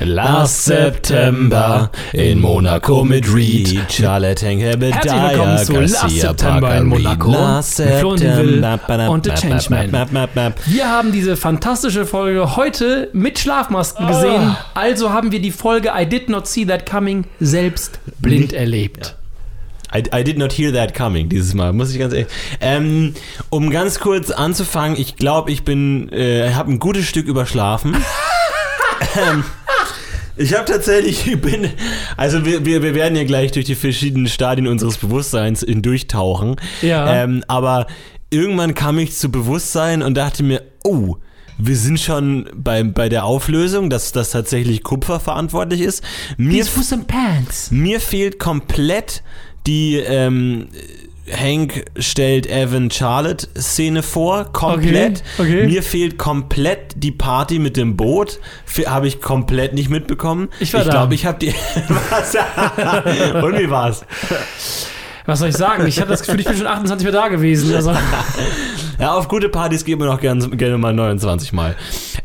Last September in Monaco mit Reed. Charlotte Henke Herzlich willkommen zu Last September in Monaco Last und September. Will und The Changeman. Wir haben diese fantastische Folge heute mit Schlafmasken gesehen. Also haben wir die Folge I Did Not See That Coming selbst blind erlebt. I, I did not hear that coming dieses Mal, muss ich ganz ehrlich. Ähm, um ganz kurz anzufangen, ich glaube, ich bin, äh, habe ein gutes Stück überschlafen. ähm, ich habe tatsächlich, ich bin, also wir, wir, wir werden ja gleich durch die verschiedenen Stadien unseres Bewusstseins hindurchtauchen. Ja. Ähm, aber irgendwann kam ich zu Bewusstsein und dachte mir, oh, wir sind schon bei, bei der Auflösung, dass das tatsächlich Kupfer verantwortlich ist. Mir, These for some pants. mir fehlt komplett die ähm, Hank stellt Evan Charlotte Szene vor, komplett. Okay, okay. Mir fehlt komplett die Party mit dem Boot, habe ich komplett nicht mitbekommen. Ich war ich glaube, ich habe die. Was? Und wie war's? Was soll ich sagen? Ich habe das Gefühl, ich bin schon 28 Mal da gewesen. Also, Ja, auf gute Partys gehen wir noch gerne, gerne mal 29 Mal.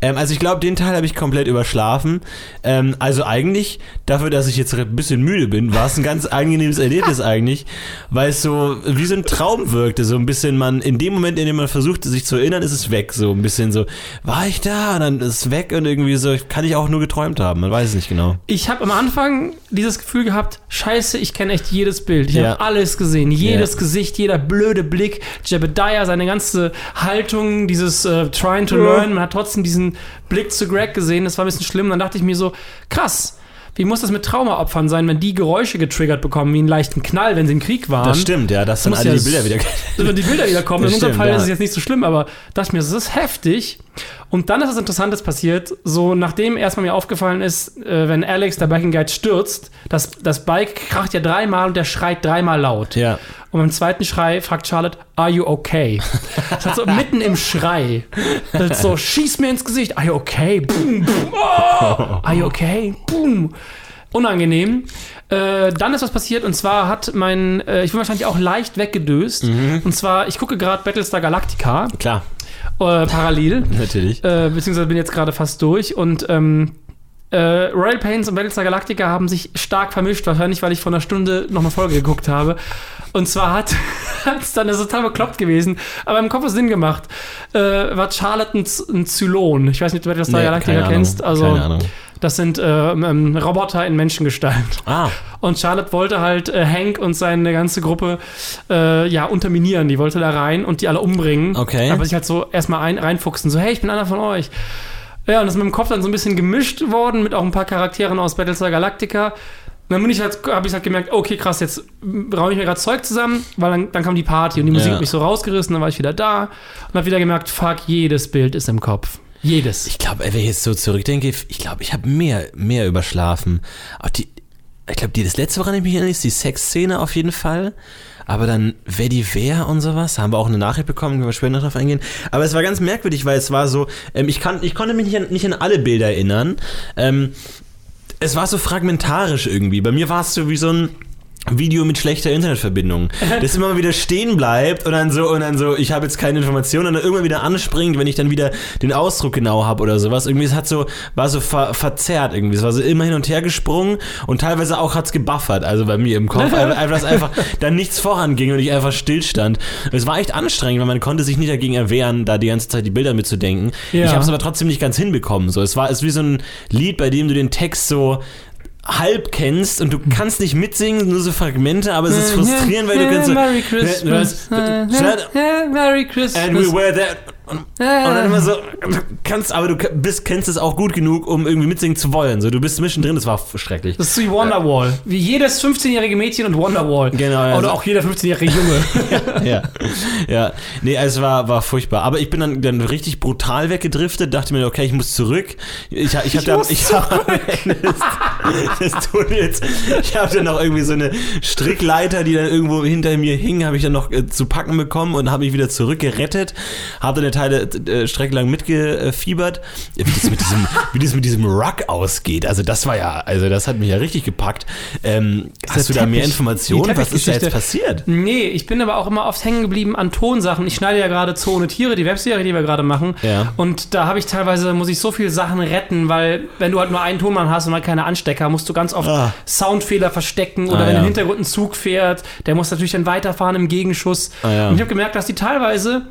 Ähm, also ich glaube, den Teil habe ich komplett überschlafen. Ähm, also eigentlich, dafür, dass ich jetzt ein bisschen müde bin, war es ein ganz angenehmes Erlebnis eigentlich, weil es so wie so ein Traum wirkte. So ein bisschen man, in dem Moment, in dem man versucht, sich zu erinnern, ist es weg. So ein bisschen so, war ich da? Und dann ist es weg und irgendwie so, kann ich auch nur geträumt haben. Man weiß es nicht genau. ich habe am Anfang dieses Gefühl gehabt, scheiße, ich kenne echt jedes Bild. Ich Ja. habe alles gesehen. Jedes Ja. Gesicht, jeder blöde Blick. Jebediah, seine ganze Haltung, dieses äh, Trying to Learn. Man hat trotzdem diesen Blick zu Greg gesehen. Das war ein bisschen schlimm. Dann dachte ich mir so, krass. Wie muss das mit Traumaopfern sein, wenn die Geräusche getriggert bekommen, wie einen leichten Knall, wenn sie im Krieg waren? Das stimmt, ja, dass dann alle ja die Bilder wieder. wenn die Bilder wieder kommen. Das In unserem stimmt, Fall ja. ist es jetzt nicht so schlimm, aber dachte ich mir, das ist heftig. Und dann ist was Interessantes passiert. So, nachdem erstmal mir aufgefallen ist, äh, wenn Alex, der Biking Guide, stürzt, das, das Bike kracht ja dreimal und der schreit dreimal laut. Ja. Und beim zweiten Schrei fragt Charlotte, are you okay? Das hat so mitten im Schrei. Das so, schieß mir ins Gesicht, are you okay? Boom, boom, oh, are you okay? Boom. Unangenehm. Äh, dann ist was passiert und zwar hat mein, äh, ich bin wahrscheinlich auch leicht weggedöst. Und zwar, ich gucke gerade Battlestar Galactica Klar, äh, parallel, natürlich. äh, beziehungsweise bin jetzt gerade fast durch und ähm, äh, Royal Pains und Battlestar Galactica haben sich stark vermischt, wahrscheinlich, weil ich vor einer Stunde noch eine Folge geguckt habe. Und zwar hat es dann, das ist total bekloppt gewesen, aber im Kopf Sinn gemacht, äh, war Charlotte ein, Zylon. Ich weiß nicht, ob du Battlestar Nee, Ahnung, kennst. Also, keine Ahnung. das sind äh, ähm, Roboter in Menschengestalt. Ah, Und Charlotte wollte halt äh, Hank und seine ganze Gruppe äh, ja unterminieren. Die wollte da rein und die alle umbringen. Okay. Aber sich halt so erstmal ein, reinfuchsen. So, hey, ich bin einer von euch. Ja, und das ist mit dem Kopf dann so ein bisschen gemischt worden mit auch ein paar Charakteren aus Battlestar Galactica. Und dann bin ich halt, habe ich halt gemerkt, okay, krass, jetzt räume ich mir gerade Zeug zusammen, weil dann, dann kam die Party und die Musik Ja. hat mich so rausgerissen, dann war ich wieder da und habe wieder gemerkt, fuck, jedes Bild ist im Kopf. Jedes. Ich glaube, wenn ich jetzt so zurückdenke, ich glaube, ich habe mehr, mehr überschlafen. Auch die, ich glaube, die, das letzte, woran ich mich erinnere, ist die Sexszene auf jeden Fall. Aber dann, wer die wer und sowas, haben wir auch eine Nachricht bekommen, können wir später noch drauf eingehen. Aber es war ganz merkwürdig, weil es war so, ähm, ich, kann, ich konnte mich nicht an, nicht an alle Bilder erinnern. Ähm, es war so fragmentarisch irgendwie. Bei mir war es so wie so ein Video mit schlechter Internetverbindung, das immer wieder stehen bleibt und dann so und dann so, ich habe jetzt keine Informationen und dann irgendwann wieder anspringt, wenn ich dann wieder den Ausdruck genau habe oder sowas. Irgendwie es hat so war so ver, verzerrt irgendwie, es war so immer hin und her gesprungen und teilweise auch hat's gebuffert, also bei mir im Kopf, einfach, dass einfach dann nichts voranging und ich einfach stillstand. Es war echt anstrengend, weil man konnte sich nicht dagegen erwehren, da die ganze Zeit die Bilder mitzudenken. Ja. Ich habe es aber trotzdem nicht ganz hinbekommen. So, es war es wie so ein Lied, bei dem du den Text so halb kennst und du kannst nicht mitsingen, nur so Fragmente, aber es ist frustrierend, weil du kannst so, Merry Christmas. Merry Christmas. And we were there. Und, und dann immer so, kannst, aber du bist, kennst es auch gut genug, um irgendwie mitsingen zu wollen. So, du bist zwischendrin, das war schrecklich. Das ist wie Wonderwall. Wie jedes 15-jährige Mädchen und Wonderwall. Genau, ja. Oder auch jeder 15-jährige Junge. ja, ja. Nee, also es war, war furchtbar. Aber ich bin dann, dann richtig brutal weggedriftet, dachte mir, okay, ich muss zurück. Ich, ich, hab da, muss ich hab, des Tunnels, ich habe dann noch irgendwie so eine Strickleiter, die dann irgendwo hinter mir hing, habe ich dann noch äh, zu packen bekommen und habe mich wieder zurückgerettet. Habe dann eine Teile äh, streckenlang mitgefiebert, wie das, mit diesem, wie das mit diesem Rug ausgeht. Also das war ja, also das hat mich ja richtig gepackt. Ähm, hast du da mehr Informationen? Was ist da jetzt passiert? Nee, ich bin aber auch immer oft hängen geblieben an Tonsachen. Ich schneide ja gerade Zoo ohne Tiere, die Webserie, die wir gerade machen. Ja. Und da habe ich teilweise, muss ich so viele Sachen retten, weil wenn du halt nur einen Tonmann hast und halt keine Anstecker, musst du ganz oft Ah. Soundfehler verstecken oder Ah, wenn ja. im Hintergrund ein Zug fährt, der muss natürlich dann weiterfahren im Gegenschuss. Ah, ja. Und ich habe gemerkt, dass die teilweise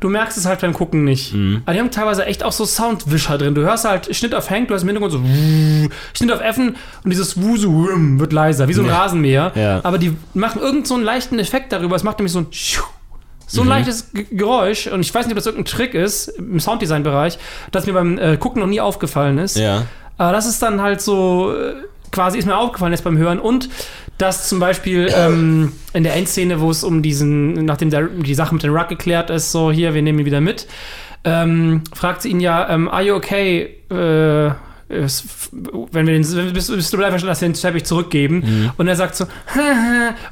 Du merkst es halt beim Gucken nicht. Mhm. Aber die haben teilweise echt auch so Soundwischer drin. Du hörst halt Schnitt auf Hank, du hast im Hintergrund so Schnitt auf Effen und dieses Wusu wird leiser, wie so ein Ja. Rasenmäher. Ja. Aber die machen irgend so einen leichten Effekt darüber. Es macht nämlich so ein so ein Mhm. leichtes G- Geräusch. Und ich weiß nicht, ob das irgendein Trick ist im Sounddesign-Bereich, das mir beim äh, Gucken noch nie aufgefallen ist. Ja. Aber das ist dann halt so, äh, quasi ist mir aufgefallen jetzt beim Hören. Und dass zum Beispiel ähm, in der Endszene, wo es um diesen, nachdem der, die Sache mit dem Ruck geklärt ist, so hier, wir nehmen ihn wieder mit, ähm, fragt sie ihn ja, ähm, are you okay? Äh, wenn wir den, bist, bist du bereit, dass wir den Teppich zurückgeben? Und er sagt so,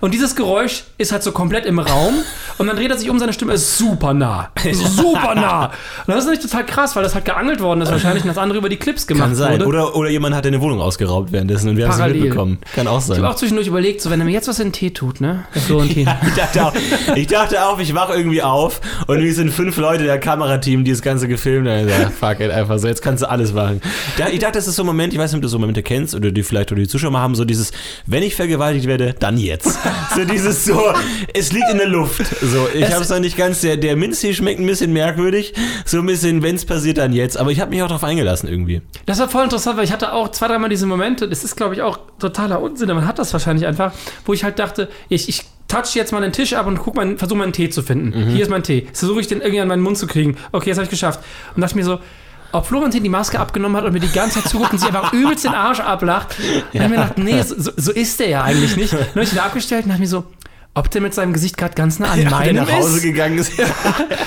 und dieses Geräusch ist halt so komplett im Raum und dann dreht er sich um, seine Stimme ist super nah. Super nah. Und das ist natürlich total krass, weil das halt geangelt worden ist wahrscheinlich und das andere über die Clips gemacht Kann sein. wurde. Oder, oder jemand hat deine Wohnung ausgeraubt währenddessen und wir haben es mitbekommen. Kann auch Ich sein. habe auch zwischendurch überlegt, so wenn er mir jetzt was in den Tee tut, ne? Der Florentin. Ich dachte, auch, ich dachte auch, ich wach irgendwie auf und wir sind fünf Leute der Kamerateam, die das Ganze gefilmt haben. Ich sag, fuck it, einfach so, jetzt kannst du alles machen. Da, ich dachte, das ist so ein Moment, ich weiß nicht, ob du so Momente kennst oder die vielleicht oder die Zuschauer mal haben, so dieses, wenn ich vergewaltigt werde, dann jetzt. So dieses so, es liegt in der Luft. So, ich habe es noch nicht ganz, der, der Minztee schmeckt ein bisschen merkwürdig, so ein bisschen, wenn es passiert, dann jetzt. Aber ich habe mich auch darauf eingelassen irgendwie. Das war voll interessant, weil ich hatte auch zwei, dreimal diese Momente, das ist, glaube ich, auch totaler Unsinn, man hat das wahrscheinlich einfach, wo ich halt dachte, ich, ich touch jetzt mal den Tisch ab und guck mal, versuche mal einen Tee zu finden. Hier ist mein Tee. Jetzt versuche ich den irgendwie an meinen Mund zu kriegen. Okay, jetzt habe ich geschafft. Und dachte mir so, ob Florentin die Maske abgenommen hat und mir die ganze Zeit zuguckt und sich einfach übelst den Arsch ablacht. Und ich mir gedacht, nee, so, so- ist der ja eigentlich nicht. Und dann habe ich ihn abgestellt und dachte mir so, ob der mit seinem Gesicht gerade ganz nah an der meinem nach Hause ist. gegangen ist.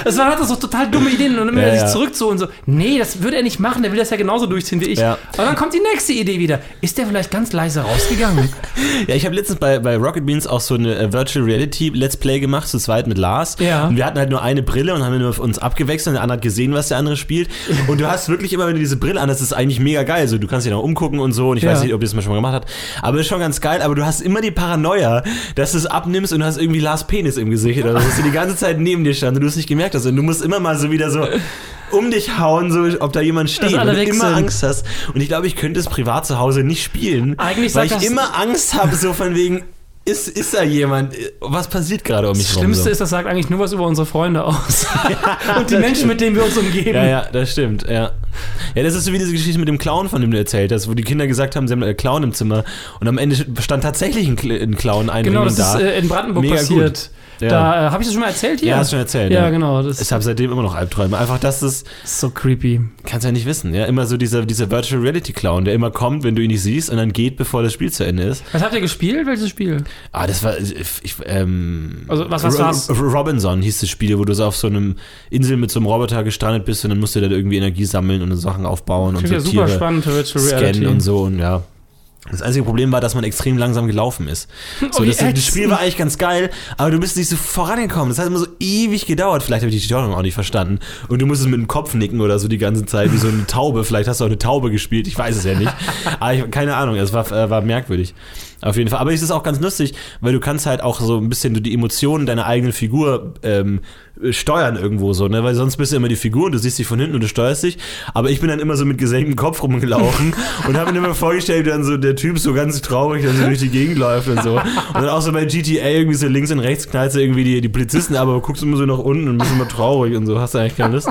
Das waren halt so total dumme Ideen und dann immer Ja, ja. sich zurückzogen und so, nee, das würde er nicht machen, der will das ja genauso durchziehen wie ich. Ja. Aber dann kommt die nächste Idee wieder. Ist der vielleicht ganz leise rausgegangen? Ja, ich habe letztens bei, bei Rocket Beans auch so eine äh, Virtual Reality Let's Play gemacht, zu zweit mit Lars. Ja. Und wir hatten halt nur eine Brille und haben nur uns abgewechselt und der andere hat gesehen, was der andere spielt. Und du hast wirklich immer, wenn du diese Brille an hast, ist eigentlich mega geil. Also du kannst dich noch umgucken und so und ich Ja. weiß nicht, ob ihr das mal schon mal gemacht habt. Aber ist schon ganz geil, aber du hast immer die Paranoia, dass du es abnimmst und du hast irgendwie Lars Penis im Gesicht oder so, dass du die ganze Zeit neben dir stand und du es nicht gemerkt hast. Und du musst immer mal so wieder so um dich hauen, so ob da jemand steht alle und du weg immer. Angst hast. Und ich glaube, ich könnte es privat zu Hause nicht spielen, Eigentlich weil ich immer Angst habe, so von wegen, ist, ist da jemand? Was passiert gerade um mich Das rum? Schlimmste So? ist, das sagt eigentlich nur was über unsere Freunde aus. und die Menschen, mit denen wir uns umgeben. Ja, ja, das stimmt, ja. Ja, das ist so wie diese Geschichte mit dem Clown, von dem du erzählt hast, wo die Kinder gesagt haben, sie haben einen Clown im Zimmer und am Ende stand tatsächlich ein, ein Clown ein Genau, das da. ist äh, in Brandenburg Mega passiert. Ja. Da äh, habe ich das schon mal erzählt hier. ja, hast du schon erzählt. Ja, genau. Das Ich habe seitdem immer noch Albträume. Einfach, dass das, ist so creepy. kannst ja nicht wissen, ja. Immer so dieser, dieser Virtual Reality Clown, der immer kommt, wenn du ihn nicht siehst und dann geht, bevor das Spiel zu Ende ist. Was habt ihr gespielt? Welches Spiel? Ah, das war, ich, ähm, Also, was- was war's? Robinson hieß das Spiel, wo du so auf so einem Insel mit so einem Roboter gestrandet bist und dann musst du da irgendwie Energie sammeln und Sachen aufbauen und so ja super Tiere spannend scannen und so und ja. Das einzige Problem war, dass man extrem langsam gelaufen ist. So, Oh, das, das. Spiel war eigentlich ganz geil, aber du bist nicht so vorangekommen. Das hat immer so ewig gedauert. Vielleicht habe ich die Steuerung auch nicht verstanden. Und du musstest mit dem Kopf nicken oder so die ganze Zeit, wie so eine Taube. Vielleicht hast du auch eine Taube gespielt, ich weiß es ja nicht. Aber ich, keine Ahnung, es war, äh, war merkwürdig. Auf jeden Fall. Aber es ist auch ganz lustig, weil du kannst halt auch so ein bisschen die Emotionen deiner eigenen Figur ähm, steuern irgendwo so, ne? Weil sonst bist du immer die Figur und du siehst dich von hinten und du steuerst dich. Aber ich bin dann immer so mit gesenktem Kopf rumgelaufen und habe mir immer vorgestellt, wie dann so der Typ so ganz traurig dann so durch die Gegend läuft und so. Und dann auch so bei GTA irgendwie so links und rechts knallst du irgendwie die, die Polizisten, aber guckst immer so nach unten und bist immer traurig und so. Hast du eigentlich keine Lust.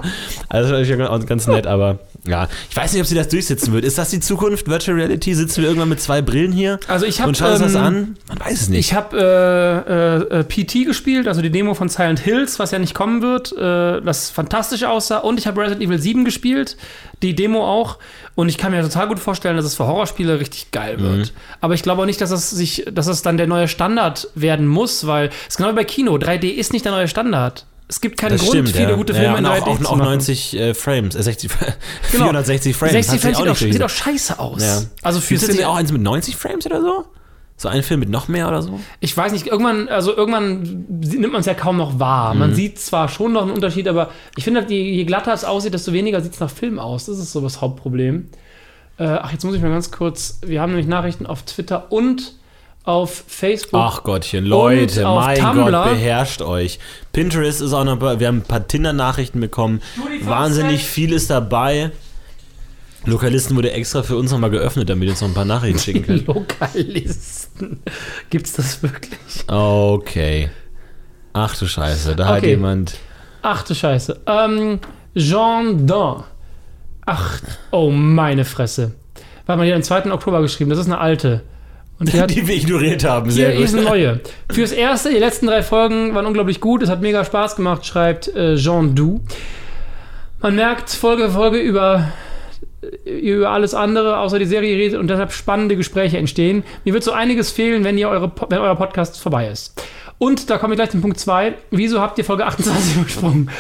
Also das ist eigentlich ganz- nett, aber ja. Ich weiß nicht, ob sie das durchsetzen wird. Ist das die Zukunft? Virtual Reality? Sitzen wir irgendwann mit zwei Brillen hier? Also ich habe und schauen uns das ähm, an? Man weiß es nicht. Ich habe äh, äh, äh, PT gespielt, also die Demo von Silent Hills, was ja nicht kommen wird, äh, das fantastisch aussah. Und ich habe Resident Evil 7 gespielt, die Demo auch. Und ich kann mir total gut vorstellen, dass es für Horrorspiele richtig geil wird. Mhm. Aber ich glaube auch nicht, dass es sich, dass es dann der neue Standard werden muss, weil es ist genau wie bei Kino. 3D ist nicht der neue Standard. Es gibt keinen Das Grund, stimmt, viele ja. gute ja, Filme und in auch, 3D auch, zu auch machen. 90 äh, Frames, äh, 60, Genau. 460 Frames. 60 Hat sich Frames sieht auch, sieht auch scheiße aus. Ja. Also für Gibt es auch eins mit 90 Frames oder so? So ein Film mit noch mehr oder so? Ich weiß nicht, irgendwann, also irgendwann nimmt man es ja kaum noch wahr. Mhm. Man sieht zwar schon noch einen Unterschied, aber ich finde, je, je glatter es aussieht, desto weniger sieht es nach Film aus. Das ist so das Hauptproblem. Äh, ach, jetzt muss ich mal ganz kurz. Wir haben nämlich Nachrichten auf Twitter und auf Facebook. Ach Gottchen, Leute, mein Tumblr. Gott, beherrscht euch. Pinterest ist auch noch, bei- wir haben ein paar Tinder-Nachrichten bekommen. Wahnsinnig viel ist dabei. Lokalisten wurde extra für uns nochmal geöffnet, damit wir uns noch ein paar Nachrichten schicken können. Lokalisten. Gibt's das wirklich? Okay. Ach du Scheiße, da hat Okay. jemand. Ach du Scheiße. Ähm, Jean Dain. Ach, oh meine Fresse. Warte mal, die hat am 2. Oktober geschrieben. Das ist eine alte. Und die hat Die wir ignoriert haben, Hier sehr ist eine gut. neue. Fürs Erste, die letzten drei Folgen waren unglaublich gut. Es hat mega Spaß gemacht, schreibt äh, Jean Du. Man merkt Folge für Folge über, über alles andere, außer die Serie redet und deshalb spannende Gespräche entstehen. Mir wird so einiges fehlen, wenn, ihr eure, wenn euer Podcast vorbei ist. Und da komme ich gleich zum Punkt 2. Wieso habt ihr Folge 28 übersprungen?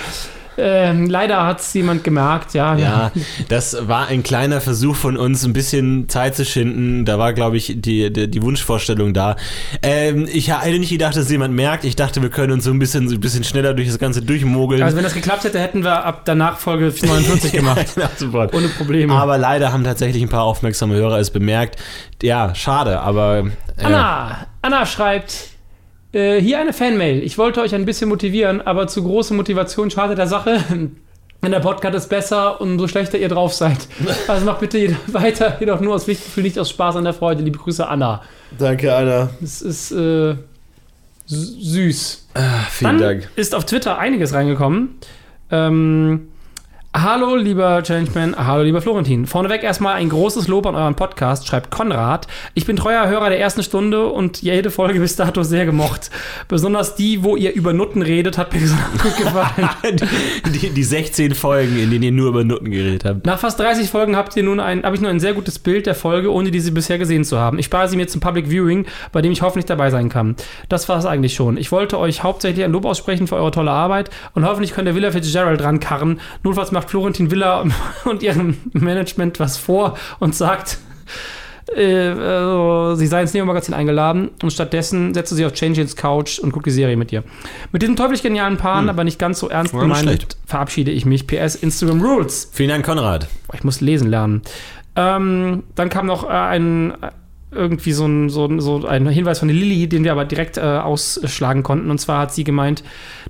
Ähm, leider hat es jemand gemerkt, ja. Ja, das war ein kleiner Versuch von uns, ein bisschen Zeit zu schinden. Da war, glaube ich, die, die, die Wunschvorstellung da. Ähm, ich hätte nicht gedacht, dass jemand merkt. Ich dachte, wir können uns so ein bisschen, so ein bisschen schneller durch das Ganze durchmogeln. Also wenn das geklappt hätte, hätten wir ab danach Folge 49 gemacht. Ja, sofort. Ohne Probleme. Aber leider haben tatsächlich ein paar aufmerksame Hörer es bemerkt. Ja, schade, aber. Äh, Anna, Anna schreibt, äh, hier eine Fanmail. Ich wollte euch ein bisschen motivieren, aber zu große Motivation schadet der Sache. Wenn der Podcast ist besser, umso schlechter ihr drauf seid. Also macht bitte weiter, jedoch nur aus Pflichtgefühl, nicht aus Spaß an der Freude. Liebe Grüße, Anna. Danke, Anna. Es ist äh, süß. Vielen Dann Dank. ist auf Twitter einiges reingekommen. Ähm, hallo, lieber Changeman, hallo, lieber Florentin. Vorneweg erstmal ein großes Lob an euren Podcast, schreibt Konrad. Ich bin treuer Hörer der ersten Stunde und jede Folge bis dato sehr gemocht. Besonders die, wo ihr über Nutten redet, hat mir gut gefallen. Die, die 16 Folgen, in denen ihr nur über Nutten geredet habt. Nach fast 30 Folgen habt ihr nun ein, habe ich nur ein sehr gutes Bild der Folge, ohne diese bisher gesehen zu haben. Ich spare sie mir zum Public Viewing, bei dem ich hoffentlich dabei sein kann. Das war es eigentlich schon. Ich wollte euch hauptsächlich ein Lob aussprechen für eure tolle Arbeit und hoffentlich könnt ihr Villa Fitzgerald rankarren. Notfalls macht Florentin Villa und ihrem Management was vor und sagt, äh, also, sie sei ins Neo-Magazin eingeladen und stattdessen setzt sie auf Change Couch und guckt die Serie mit ihr. Mit diesem teuflisch genialen Paaren, aber nicht ganz so ernst gemeint, verabschiede ich mich. PS Instagram Rules. Vielen Dank, Konrad. Ich muss lesen lernen. Ähm, dann kam noch äh, ein irgendwie so ein, so, ein- so ein Hinweis von Lilly, den wir aber direkt äh, ausschlagen konnten. Und zwar hat sie gemeint,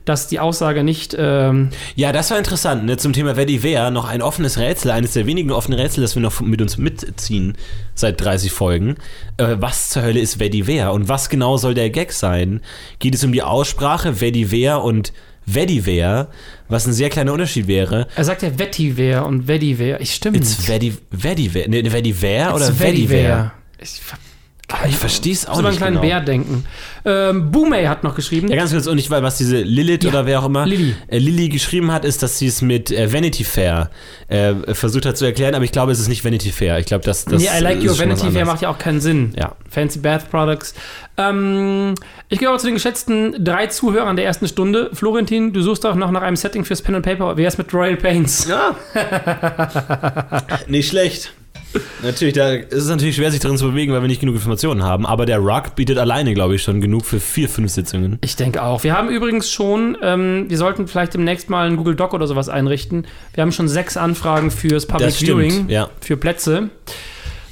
dass die Aussage nicht ähm, Ja, das war interessant. Ne? Zum Thema Wer wer noch ein offenes Rätsel, eines der wenigen offenen Rätsel, das wir noch mit uns mitziehen seit 30 Folgen. Äh, was zur Hölle ist Wer wer und was genau soll der Gag sein? Geht es um die Aussprache Wer wer und Vetiver, was ein sehr kleiner Unterschied wäre. er sagt ja Vetiver und Vetiver. Ich stimme. It's Vetiver, ne, Vetiver oder Vetiver? Ich Ah, Ich verstehe es auch muss über einen nicht kleinen genau. Bär denken. Ähm, Boomay hat noch geschrieben. Ja, ganz kurz, und ich weiß, was diese Lilith Ja, oder wer auch immer Lilly. Äh, Lilly geschrieben hat, ist, dass sie es mit äh, Vanity Fair äh, versucht hat zu erklären, aber ich glaube, es ist nicht Vanity Fair. Ich glaube, das, das nee, I like your was Vanity Fair macht ja auch keinen Sinn. Ja. Fancy Bath Products. Ähm, ich gehe aber zu den geschätzten drei Zuhörern der ersten Stunde. Florentin, du suchst auch noch nach einem Setting fürs Pen and Paper. Wer ist mit Royal Paints? Ja. nicht schlecht. Natürlich, da ist es natürlich schwer, sich drin zu bewegen, weil wir nicht genug Informationen haben. Aber der Rug bietet alleine, glaube ich, schon genug für vier, fünf Sitzungen. Ich denke auch. Wir haben übrigens schon, ähm, wir sollten vielleicht demnächst mal einen Google Doc oder sowas einrichten. Wir haben schon sechs Anfragen fürs Public stimmt, Viewing, ja. für Plätze.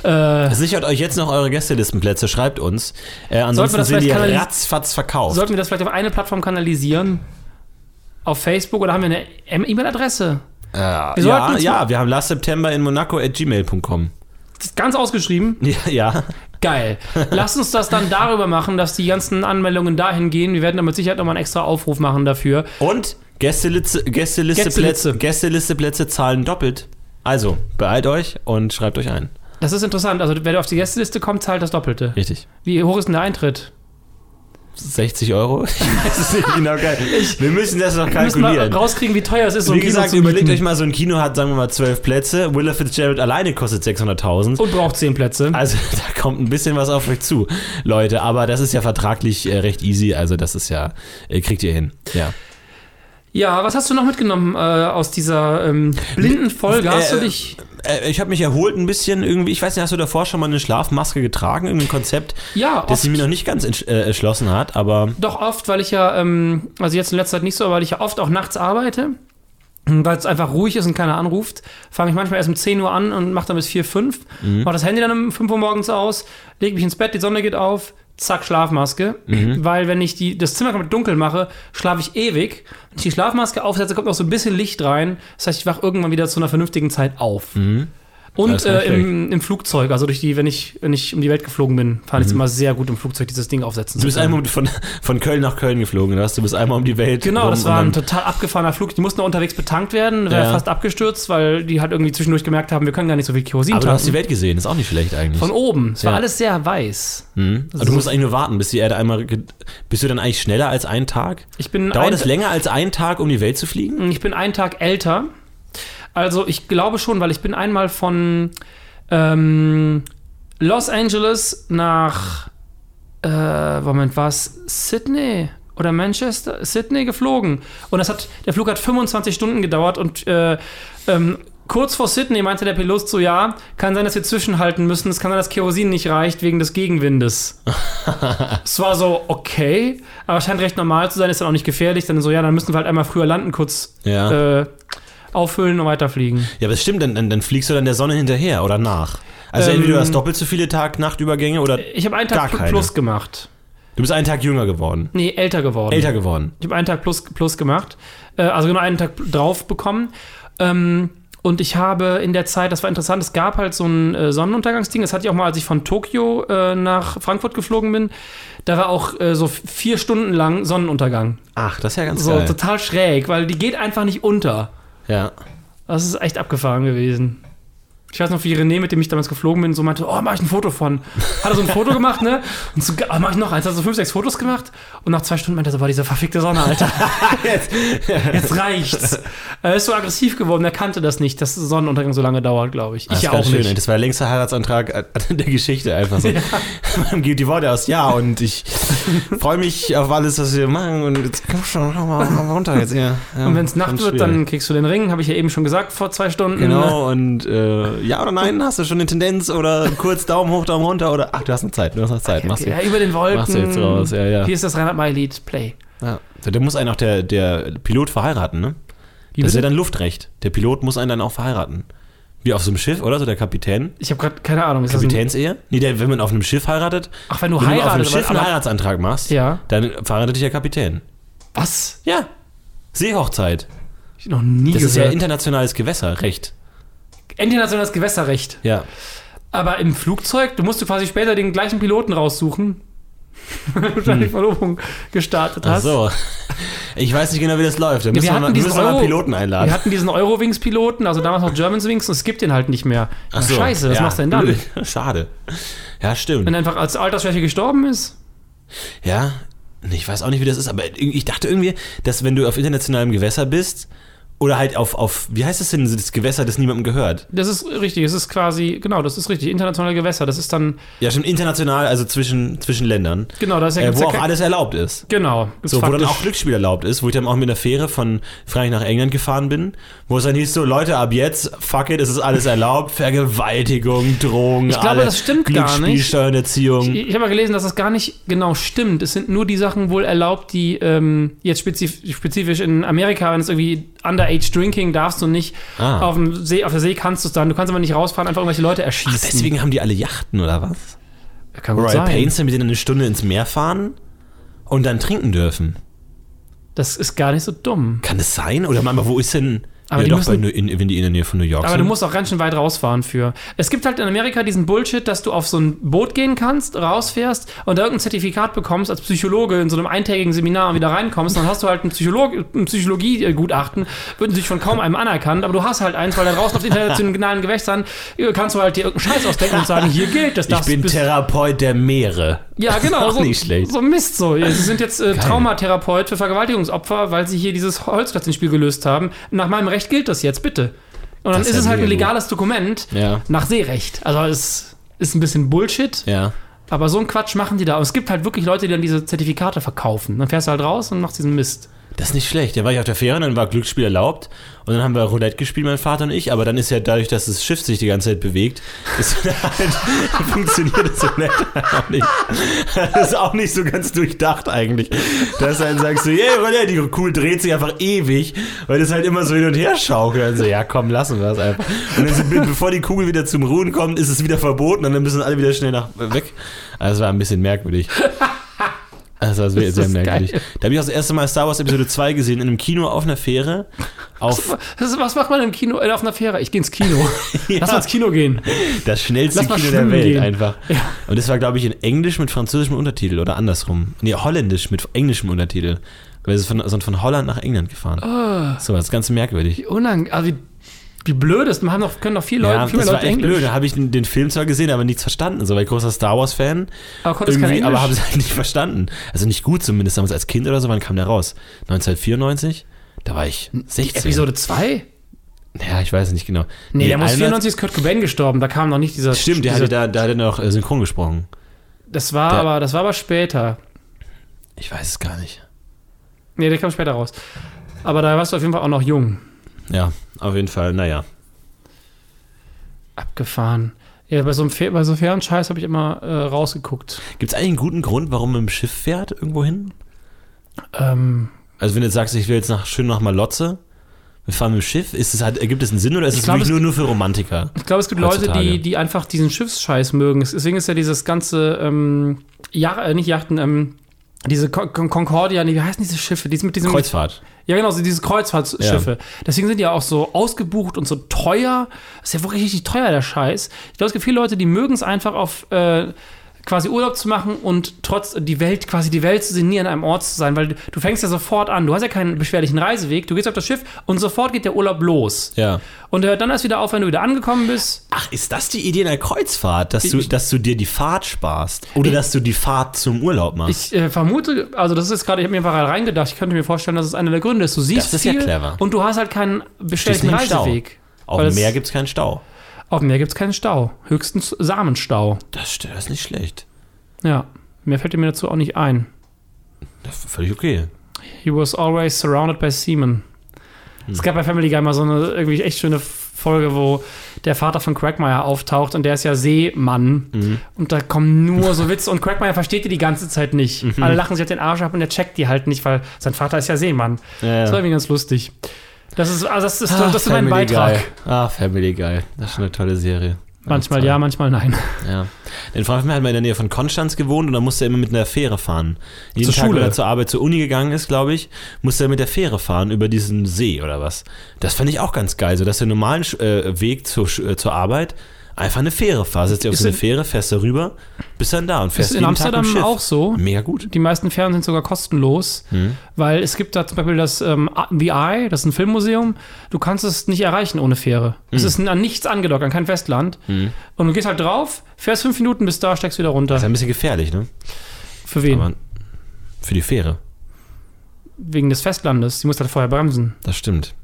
Äh, Sichert euch jetzt noch eure Gästelistenplätze, schreibt uns. Äh, ansonsten sind die ratzfatz verkauft. sollten wir das vielleicht auf eine Plattform kanalisieren? Auf Facebook oder haben wir eine E-Mail-Adresse? Äh, ja, ja, wir haben last September in Monaco at gmail.com. Ganz ausgeschrieben. Ja, ja. Geil. Lass uns das dann darüber machen, dass die ganzen Anmeldungen dahin gehen. Wir werden da mit Sicherheit nochmal einen extra Aufruf machen dafür. Und Gästeliste, Gästeliste, Gästeliste. Plätze, Gästeliste Plätze zahlen doppelt. Also, beeilt euch und schreibt euch ein. Das ist interessant. Also, wer auf die Gästeliste kommt, zahlt das Doppelte. Richtig. Wie hoch ist denn der Eintritt? 60 Euro? Ich weiß es nicht genau. Geil. Wir müssen das noch Wir müssen mal kalkulieren. rauskriegen, wie teuer es ist, so Wie Kino gesagt, zu überlegt euch mal, so ein Kino hat, sagen wir mal, 12 Plätze. Willa Fitzgerald alleine kostet 600.000. Und braucht 10 Plätze. Also da kommt ein bisschen was auf euch zu, Leute. Aber das ist ja vertraglich äh, recht easy. Also das ist ja, äh, kriegt ihr hin. Ja. Ja, was hast du noch mitgenommen äh, aus dieser ähm, blinden Folge? Hast Äh, du dich. Äh, ich habe mich erholt ein bisschen irgendwie. Ich weiß nicht, hast du davor schon mal eine Schlafmaske getragen? Irgendein Konzept, Ja, das sich mir noch nicht ganz äh, erschlossen hat, aber Doch oft, weil ich ja, ähm, also jetzt in letzter Zeit nicht so, weil ich ja oft auch nachts arbeite. Und Weil es einfach ruhig ist und keiner anruft, fange ich manchmal erst um 10 Uhr an und mache dann bis 4, 5. Mhm. Mache das Handy dann um 5 Uhr morgens aus, lege mich ins Bett, die Sonne geht auf, zack, Schlafmaske. Mhm. Weil wenn ich die, das Zimmer komplett dunkel mache, schlafe ich ewig. Wenn ich die Schlafmaske aufsetze, kommt noch so ein bisschen Licht rein. Das heißt, ich wache irgendwann wieder zu einer vernünftigen Zeit auf. Mhm. Und äh, im, im Flugzeug, also durch die, wenn ich, wenn ich um die Welt geflogen bin, fand ich es immer sehr gut im Flugzeug, dieses Ding aufsetzen Mhm. du bist einmal von, von Köln nach Köln geflogen, hast du bist einmal um die Welt. Genau, das war ein total abgefahrener Flug. Die mussten unterwegs betankt werden, wäre Ja. fast abgestürzt, weil die halt irgendwie zwischendurch gemerkt haben, wir können gar nicht so viel Kerosin Aber du hast die tanken. Welt gesehen, ist auch nicht schlecht eigentlich. Von oben. Es war Ja. alles sehr weiß. Mhm. Aber so- du musst eigentlich nur warten, bis die Erde einmal. Bist du dann eigentlich schneller als einen Tag? Ich bin, Dauert es länger als einen Tag, um die Welt zu fliegen? ich bin einen Tag älter. Also ich glaube schon, weil ich bin einmal von ähm, Los Angeles nach, äh, Moment, war es Sydney oder Manchester? Sydney geflogen. Und das hat, der Flug hat 25 Stunden gedauert und äh, ähm, kurz vor Sydney meinte der Pilot so, ja, kann sein, dass wir zwischenhalten müssen. Es kann sein, dass Kerosin nicht reicht wegen des Gegenwindes. es war so, okay, aber scheint recht normal zu sein, ist dann auch nicht gefährlich. Dann so, ja, dann müssen wir halt einmal früher landen, kurz Ja. äh, auffüllen und weiterfliegen. Ja, aber es stimmt, dann, dann, dann fliegst du dann der Sonne hinterher oder nach. Also Ähm, entweder du hast doppelt so viele Tag-Nacht-Übergänge oder Ich habe einen Tag keine. plus gemacht. du bist einen Tag jünger geworden. Nee, älter geworden. Älter geworden. Ich habe einen Tag plus, plus gemacht. Äh, also genau einen Tag drauf bekommen. Ähm, und ich habe in der Zeit, das war interessant, es gab halt so ein äh, Sonnenuntergangsding. Das hatte ich auch mal, als ich von Tokio äh, nach Frankfurt geflogen bin. Da war auch äh, so vier Stunden lang Sonnenuntergang. Ach, das ist ja ganz So geil. total schräg, weil die geht einfach nicht unter. Ja. Das ist echt abgefahren gewesen. Ich weiß noch, wie René, mit dem ich damals geflogen bin, so meinte, oh, mach ich ein Foto von. Hat er so ein Foto gemacht, ne? Und so, oh, mach ich noch eins. Hat so fünf, sechs Fotos gemacht. Und nach zwei Stunden meinte er so, war diese verfickte Sonne, Alter. Jetzt reicht's. Er ist so aggressiv geworden, er kannte das nicht, dass Sonnenuntergang so lange dauert, glaube ich. Das Ich ja ist ganz auch schön. nicht. Das war der längste Heiratsantrag äh, der Geschichte einfach so. Man gibt die Worte aus, ja, und ich freue mich auf alles, was wir machen und jetzt komm schon, hau mal, runter jetzt hier. Ja, Und wenn es Nacht wird, schwierig. dann kriegst du den Ring, habe ich ja eben schon gesagt vor zwei Stunden. Genau, und äh, ja oder nein, hast du schon eine Tendenz oder kurz Daumen hoch, Daumen runter oder ach, du hast noch Zeit, du hast noch Zeit, machst du. Ja, über den Wolken. Machst du jetzt raus, ja, ja. Hier ist das Reinhard May-Lied, Play. Ja. Da muss einen auch der, der Pilot verheiraten, ne? Wie das ist ja dann Luftrecht. Der Pilot muss einen dann auch verheiraten. Wie auf so einem Schiff, oder? So der Kapitän. Ich habe gerade keine Ahnung. Ist Kapitänsehe? Nee, der, wenn man auf einem Schiff heiratet, ach, wenn du wenn du auf einem heiratest. Schiff einen Heiratsantrag machst, Ja. dann verheiratet dich der Kapitän. Was? Ja. Seehochzeit. Ich noch nie Das ist ja gehört. internationales Gewässerrecht. Internationales Gewässerrecht. Ja. Aber im Flugzeug, du musst du quasi später den gleichen Piloten raussuchen, wenn du deine Verlobung gestartet Hm. Ach hast. so. Ich weiß nicht genau, wie das läuft. Da müssen wir, hatten diesen müssen wir Euro- Piloten einladen. Wir hatten diesen Eurowings-Piloten, also damals noch Germanwings, und es gibt den halt nicht mehr. Ach so. Scheiße, was Ja, machst du denn dann? Schade. Ja, stimmt. Wenn er einfach als Altersschwäche gestorben ist? Ja, ich weiß auch nicht, wie das ist, aber ich dachte irgendwie, dass wenn du auf internationalem Gewässer bist, oder halt auf, auf wie heißt das denn, das Gewässer, das niemandem gehört? Das ist richtig, es ist quasi, genau, das ist richtig, internationale Gewässer. Das ist dann, Ja, schon international, also zwischen, zwischen Ländern, genau, da ist ja äh, wo ja auch alles erlaubt ist. Genau. So, wo dann auch Glücksspiel erlaubt ist, wo ich dann auch mit einer Fähre von Frankreich nach England gefahren bin, wo es dann hieß so, Leute, ab jetzt, fuck it, es ist alles erlaubt, Vergewaltigung, Drogen, Ich glaube, das stimmt gar nicht. Steuererziehung. Ich, ich habe mal gelesen, dass das gar nicht genau stimmt. Es sind nur die Sachen wohl erlaubt, die ähm, jetzt spezif spezifisch in Amerika, wenn es irgendwie Underage Drinking darfst du nicht. Ah. Auf, dem See, auf der See kannst du es dann. Du kannst aber nicht rausfahren, einfach irgendwelche Leute Ach, erschießen. deswegen haben die alle Yachten, oder was? kann gut Royal sein. Pains, damit die dann eine Stunde ins Meer fahren und dann trinken dürfen. Das ist gar nicht so dumm. Kann das sein? Oder Mama, wo ist denn. Aber ja, die doch, müssen- bei, in, wenn die in der Nähe von New York Aber sind. du musst auch ganz schön weit rausfahren für. Es gibt halt in Amerika diesen Bullshit, dass du auf so ein Boot gehen kannst, rausfährst und da irgendein Zertifikat bekommst als Psychologe in so einem eintägigen Seminar und wieder reinkommst. Dann hast du halt ein, Psycholog ein Psychologie-Gutachten, wird natürlich von kaum einem anerkannt, aber du hast halt eins, weil da draußen auf den internationalen Gewässern äh, kannst du halt dir irgendeinen Scheiß ausdenken und sagen, hier gilt das. ich das bin bist- Therapeut der Meere. Ja, genau. Auch so, nicht schlecht. So Mist so. Sie sind jetzt äh, Traumatherapeut für Vergewaltigungsopfer, weil sie hier dieses Holzklötzchenspiel gelöst haben. Nach meinem Recht gilt das jetzt, bitte. Und dann Das ist ist es halt ein mega gut. legales Dokument Ja. nach Seerecht. Also es ist ein bisschen Bullshit, Ja. aber so einen Quatsch machen die da. Und es gibt halt wirklich Leute, die dann diese Zertifikate verkaufen. Dann fährst du halt raus und machst diesen Mist. Das ist nicht schlecht. Da war ich auf der Fähre, dann war Glücksspiel erlaubt und dann haben wir Roulette gespielt, mein Vater und ich. Aber dann ist ja dadurch, dass das Schiff sich die ganze Zeit bewegt, ist halt, funktioniert das Roulette auch nicht. Das ist auch nicht so ganz durchdacht eigentlich. Dass dann sagst du, yeah, Roulette, die Kugel dreht sich einfach ewig, weil das halt immer so hin und her schaukelt. Also ja, komm, lassen wir es einfach. Und dann sind, bevor die Kugel wieder zum Ruhen kommt, ist es wieder verboten und dann müssen alle wieder schnell nach weg. Also es war ein bisschen merkwürdig. Also das wäre sehr merkwürdig. geil. Da habe ich auch das erste Mal Star Wars Episode 2 gesehen, in einem Kino auf einer Fähre. Auf Das ist, was macht man im Kino, äh, auf einer Fähre? Ich gehe ins Kino. Lass mal ins Kino gehen. das schnellste Lass Kino der Welt gehen. einfach. Ja. Und das war, glaube ich, in Englisch mit französischem Untertitel oder andersrum. Nee, holländisch mit englischem Untertitel. Weil sie von, sind von Holland nach England gefahren. Ah. So, das ist ganz merkwürdig. Wie unang also wie, wie blöd ist. Man haben doch, können doch viele Leute, ja, viel mehr das war Leute echt Englisch. blöd. Da habe ich den, den Film zwar gesehen, aber nichts verstanden. So, weil ich großer Star Wars-Fan. Aber konntest kein Irgendwie, aber Englisch? habe es halt nicht verstanden. Also nicht gut zumindest, damals als Kind oder so. Wann kam der raus? 1994? Da war ich 16. Episode 2? Ja, ich weiß nicht genau. Nee, der muss 91 94 ist Kurt Cobain gestorben. Da kam noch nicht dieser. Stimmt, der dieser, hatte da, da hat er noch äh, synchron gesprochen. Das war der- aber, das war aber später. Ich weiß es gar nicht. Nee, der kam später raus. Aber da warst du auf jeden Fall auch noch jung. Ja, auf jeden Fall, naja. Abgefahren. Ja, bei so einem bei so fairen Scheiß habe ich immer äh, rausgeguckt. Gibt es eigentlich einen guten Grund, warum man mit dem Schiff fährt irgendwo hin? Ähm, Also wenn du jetzt sagst, ich will jetzt nach, schön nach Malotze, wir fahren mit dem Schiff, ist es halt, ergibt es einen Sinn oder ist es glaub, wirklich es- nur, nur für Romantiker? ich glaube, es gibt Leute, Heutzutage. die, die einfach diesen Schiffsscheiß mögen. Es- Deswegen ist ja dieses ganze, ähm, ja, äh, nicht Yachten, ähm, diese Con Con Concordia, nee, wie heißen diese Schiffe? Die mit diesem, Kreuzfahrt. Ja, genau, so diese Kreuzfahrtschiffe. Deswegen sind die ja auch so ausgebucht und so teuer. Das ist ja wirklich richtig teuer, der Scheiß. Ich glaube, es gibt viele Leute, die mögen es einfach auf äh, quasi Urlaub zu machen und trotz die Welt, quasi die Welt zu sehen, nie an einem Ort zu sein, weil du, du fängst ja sofort an. Du hast ja keinen beschwerlichen Reiseweg. Du gehst auf das Schiff und sofort geht der Urlaub los. Ja. Und hört dann erst wieder auf, wenn du wieder angekommen bist. Ach, ist das die Idee einer Kreuzfahrt, dass du, Ich- dass du dir die Fahrt sparst? Oder dass du die Fahrt zum Urlaub machst? Ich äh, vermute, also das ist gerade, ich habe mir einfach reingedacht, ich könnte mir vorstellen, dass es einer der Gründe ist. Du siehst Das ist ja viel clever. und du hast halt keinen beschwerlichen. Reiseweg. Auf dem Meer gibt es keinen Stau. Auf dem Meer gibt es keinen Stau. Höchstens Samenstau. Das, das ist nicht schlecht. Ja, mehr fällt mir dazu auch nicht ein. Das ist völlig okay. He was always surrounded by seamen. Es gab bei Family Guy mal so eine irgendwie echt schöne Folge, wo der Vater von Quagmire auftaucht und der ist ja Seemann. Und da kommen nur so Witze und Quagmire versteht die die ganze Zeit nicht. Alle lachen sich auf den Arsch ab und er checkt die halt nicht, weil sein Vater ist ja Seemann. Ja, Das war ja. irgendwie ganz lustig. Das ist, also das ist, Ah, das ist mein Beitrag. Guy. Ah, Family Guy. Das ist schon eine tolle Serie. Manchmal ja, manchmal nein. Ja. Den Freund von mir hat mal in der Nähe von Konstanz gewohnt und da musste er immer mit einer Fähre fahren. Jeden Zur Tag, Schule? wenn er zur Arbeit zur Uni gegangen ist, glaube ich, musste er mit der Fähre fahren über diesen See oder was. Das fand ich auch ganz geil, so dass der normalen äh, Weg zur, äh, zur Arbeit einfach eine Fähre fahrst. Setzt dich auf so eine in- Fähre, fährst da rüber, bist dann da und fährst Ist in Amsterdam auch so. Mega gut. Die meisten Fähren sind sogar kostenlos, weil es gibt da zum Beispiel das ähm, The Eye, das ist ein Filmmuseum. Du kannst es nicht erreichen ohne Fähre. Es ist an nichts angedockt, an kein Festland. Und du gehst halt drauf, fährst fünf Minuten bis da, steigst wieder runter. Das ist ein bisschen gefährlich, ne? Für wen? Aber für die Fähre, Wegen des Festlandes. Die musst halt vorher bremsen. das stimmt.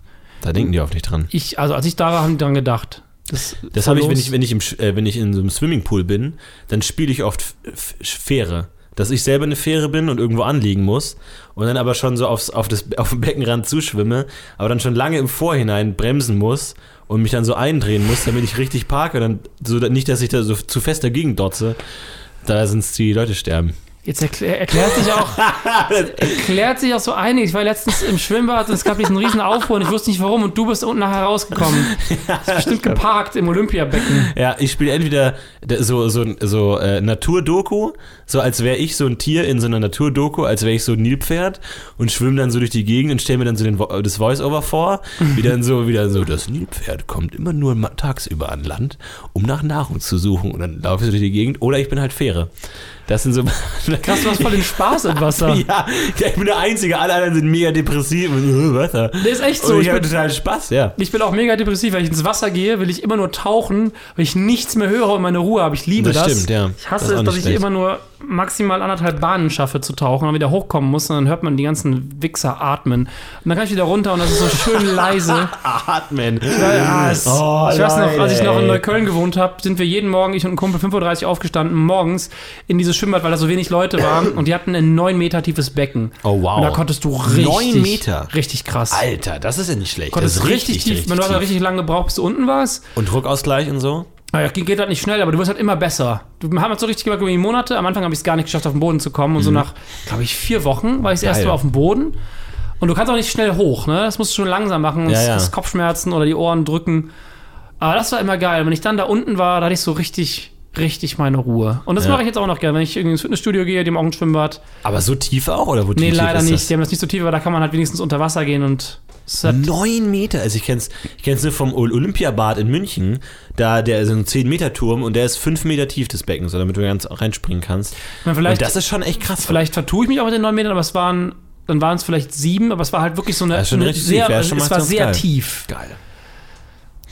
Da denken die oft nicht dran. Ich, also als ich da war, haben die dran gedacht. Das, Das habe ich, wenn ich, wenn, ich im, äh, wenn ich in so einem Swimmingpool bin, dann spiele ich oft F- F- Fähre. Dass ich selber eine Fähre bin und irgendwo anliegen muss und dann aber schon so aufs, auf, das, auf den Beckenrand zuschwimme, aber dann schon lange im Vorhinein bremsen muss und mich dann so eindrehen muss, damit ich richtig parke. Dann so, nicht, dass ich da so zu fest dagegen dotze, da sind die Leute sterben. Jetzt erklär, erklärt sich auch erklärt sich auch so einiges. Ich war letztens im Schwimmbad und es gab diesen riesen Aufruhr und ich wusste nicht warum und du bist unten nachher rausgekommen. Hast bestimmt geparkt im Olympiabecken. Ja, ich spiele entweder so, so, so äh, Naturdoku, so als wäre ich so ein Tier in so einer Naturdoku, als wäre ich so ein Nilpferd und schwimme dann so durch die Gegend und stelle mir dann so den, das Voice-Over vor, wie dann so, wieder so, das Nilpferd kommt immer nur tagsüber an Land, um nach Nahrung zu suchen und dann laufe ich so durch die Gegend oder ich bin halt Fähre. Das sind so... Krass, du hast voll den Spaß im Wasser. Ja, ich bin der Einzige, alle anderen sind mega depressiv und äh, Wasser. Der ist echt so. Und Ich ich habe total Spaß, ja. ich bin auch mega depressiv, weil ich ins Wasser gehe, will ich immer nur tauchen, weil ich nichts mehr höre und meine Ruhe habe. Ich liebe Das das. stimmt, ja. Ich Das hasse auch es, dass ich schlecht. immer nur maximal anderthalb Bahnen schaffe zu tauchen und dann wieder hochkommen muss, und dann hört man die ganzen Wichser atmen. Und dann kann ich wieder runter und das ist so schön leise. Atmen. Ja, es, Oh, ich weiß noch, als ich noch in. Neukölln gewohnt habe, sind wir jeden Morgen, ich und ein Kumpel, 5.30 Uhr aufgestanden, morgens in dieses Schwimmbad, weil da so wenig Leute waren und die hatten ein 9 Meter tiefes Becken. Oh, wow. Und da konntest du richtig. Neun Meter? Richtig krass. Alter, das ist ja nicht schlecht. konntest das ist richtig, tief, wenn du hast richtig lange gebraucht, bis du unten warst. Und Druckausgleich und so? Naja, geht, geht halt nicht schnell, aber du wirst halt immer besser. Du haben halt so richtig gemacht, irgendwie Monate. Am Anfang habe ich es gar nicht geschafft, auf den Boden zu kommen. Und so nach, glaube ich, vier Wochen war ich das erste Mhm. Mal auf dem Boden. Und du kannst auch nicht schnell hoch, ne? Das musst du schon langsam machen. Ja, Ja, ja. Das Kopfschmerzen oder die Ohren drücken. Aber das war immer geil. Wenn ich dann da unten war, da hatte ich so richtig, richtig meine Ruhe. Und das Ja. mache ich jetzt auch noch gerne. Wenn ich irgendwie ins Fitnessstudio gehe, die haben auch ein Schwimmbad. Aber so tief auch? Oder wo Nee, tief leider ist nicht. Das? Die haben das nicht so tief, aber da kann man halt wenigstens unter Wasser gehen und Neun Meter. Also ich kenn's, ich kenn's nur vom Ol- Olympiabad in München. Da der ist ein 10 Meter Turm und der ist fünf Meter tief das Becken, so damit du ganz reinspringen kannst. Vielleicht, und das ist schon echt krass. Vielleicht vertue ich mich auch mit den neun Metern, aber es waren, dann waren es vielleicht sieben, aber es war halt wirklich so eine, schon eine sehr, tief, ja, es war sehr geil. tief. geil.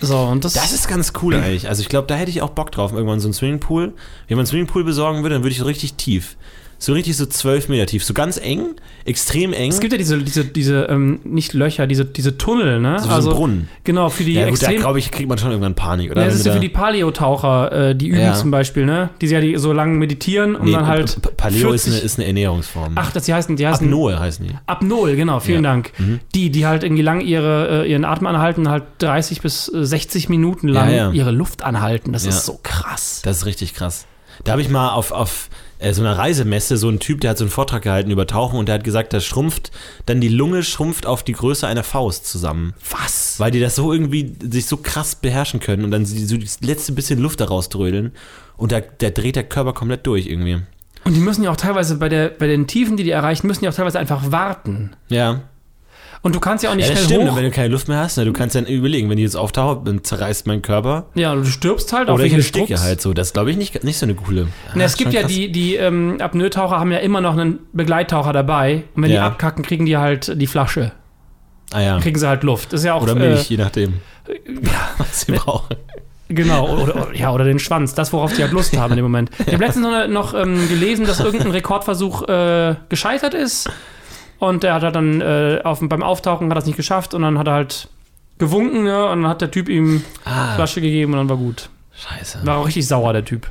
So, und das, Das ist ganz cool eigentlich. Also ich glaube, da hätte ich auch Bock drauf. Irgendwann so ein Swimmingpool. Wenn man einen Swimmingpool besorgen würde, dann würde ich so richtig tief. So richtig so zwölf Meter tief. So ganz eng, extrem eng. es gibt ja diese, diese, diese ähm, nicht Löcher, diese, diese Tunnel, ne? so wie so ein Brunnen. Genau, für die Ja gut, da extrem. glaube ich, kriegt man schon irgendwann Panik, oder? Ja, das ist ja für die Paläotaucher, äh, die üben Ja. zum Beispiel, ne? Die ja die so lange meditieren und nee, dann halt. Paleo ist 40 eine, ist eine Ernährungsform. Ach, das die heißen, die heißen. Apnoe heißen die. Apnoe, genau, vielen Ja. Dank. Mhm. Die, die halt irgendwie lang ihre, äh, ihren Atem anhalten, halt 30 bis äh, 60 Minuten lang Ja, ihre Luft anhalten. Das ist so krass. Das ist richtig krass. Da habe ich mal auf, auf äh, so einer Reisemesse so einen Typ, der hat so einen Vortrag gehalten über Tauchen und der hat gesagt, da schrumpft, dann die Lunge schrumpft auf die Größe einer Faust zusammen. Was? Weil die das so irgendwie sich so krass beherrschen können und dann sie so das letzte bisschen Luft daraus drödeln und da, da dreht der Körper komplett durch irgendwie. Und die müssen ja auch teilweise bei, der, bei den Tiefen, die die erreichen, müssen die auch teilweise einfach warten. Ja. Und du kannst ja auch nicht Ja, das schnell stimmt, hoch. wenn du keine Luft mehr hast, ne, du kannst dann überlegen, wenn die jetzt auftaucht, dann zerreißt mein Körper. Ja, du stirbst halt Oder ich ersticke halt so. Das glaube ich nicht, nicht so eine coole. Na, Ah, es gibt schon ja krass. die, die ähm, Apnoe-Taucher haben ja immer noch einen Begleittaucher dabei. Und wenn die Ja. abkacken, kriegen die halt die Flasche. Ah ja. Kriegen sie halt Luft. Das ist ja auch. Oder Milch, je nachdem, Äh, ja, was sie brauchen. genau. Oder, oder, ja, oder den Schwanz. Das, worauf die halt Lust haben in dem Moment. Ich habe letztens noch, noch ähm, gelesen, dass irgendein Rekordversuch äh, gescheitert ist. Und der hat halt dann äh, auf, beim Auftauchen hat das nicht geschafft und dann hat er halt gewunken ne? und dann hat der Typ ihm Ah, Flasche gegeben und dann war gut. Scheiße. War auch richtig sauer, der Typ.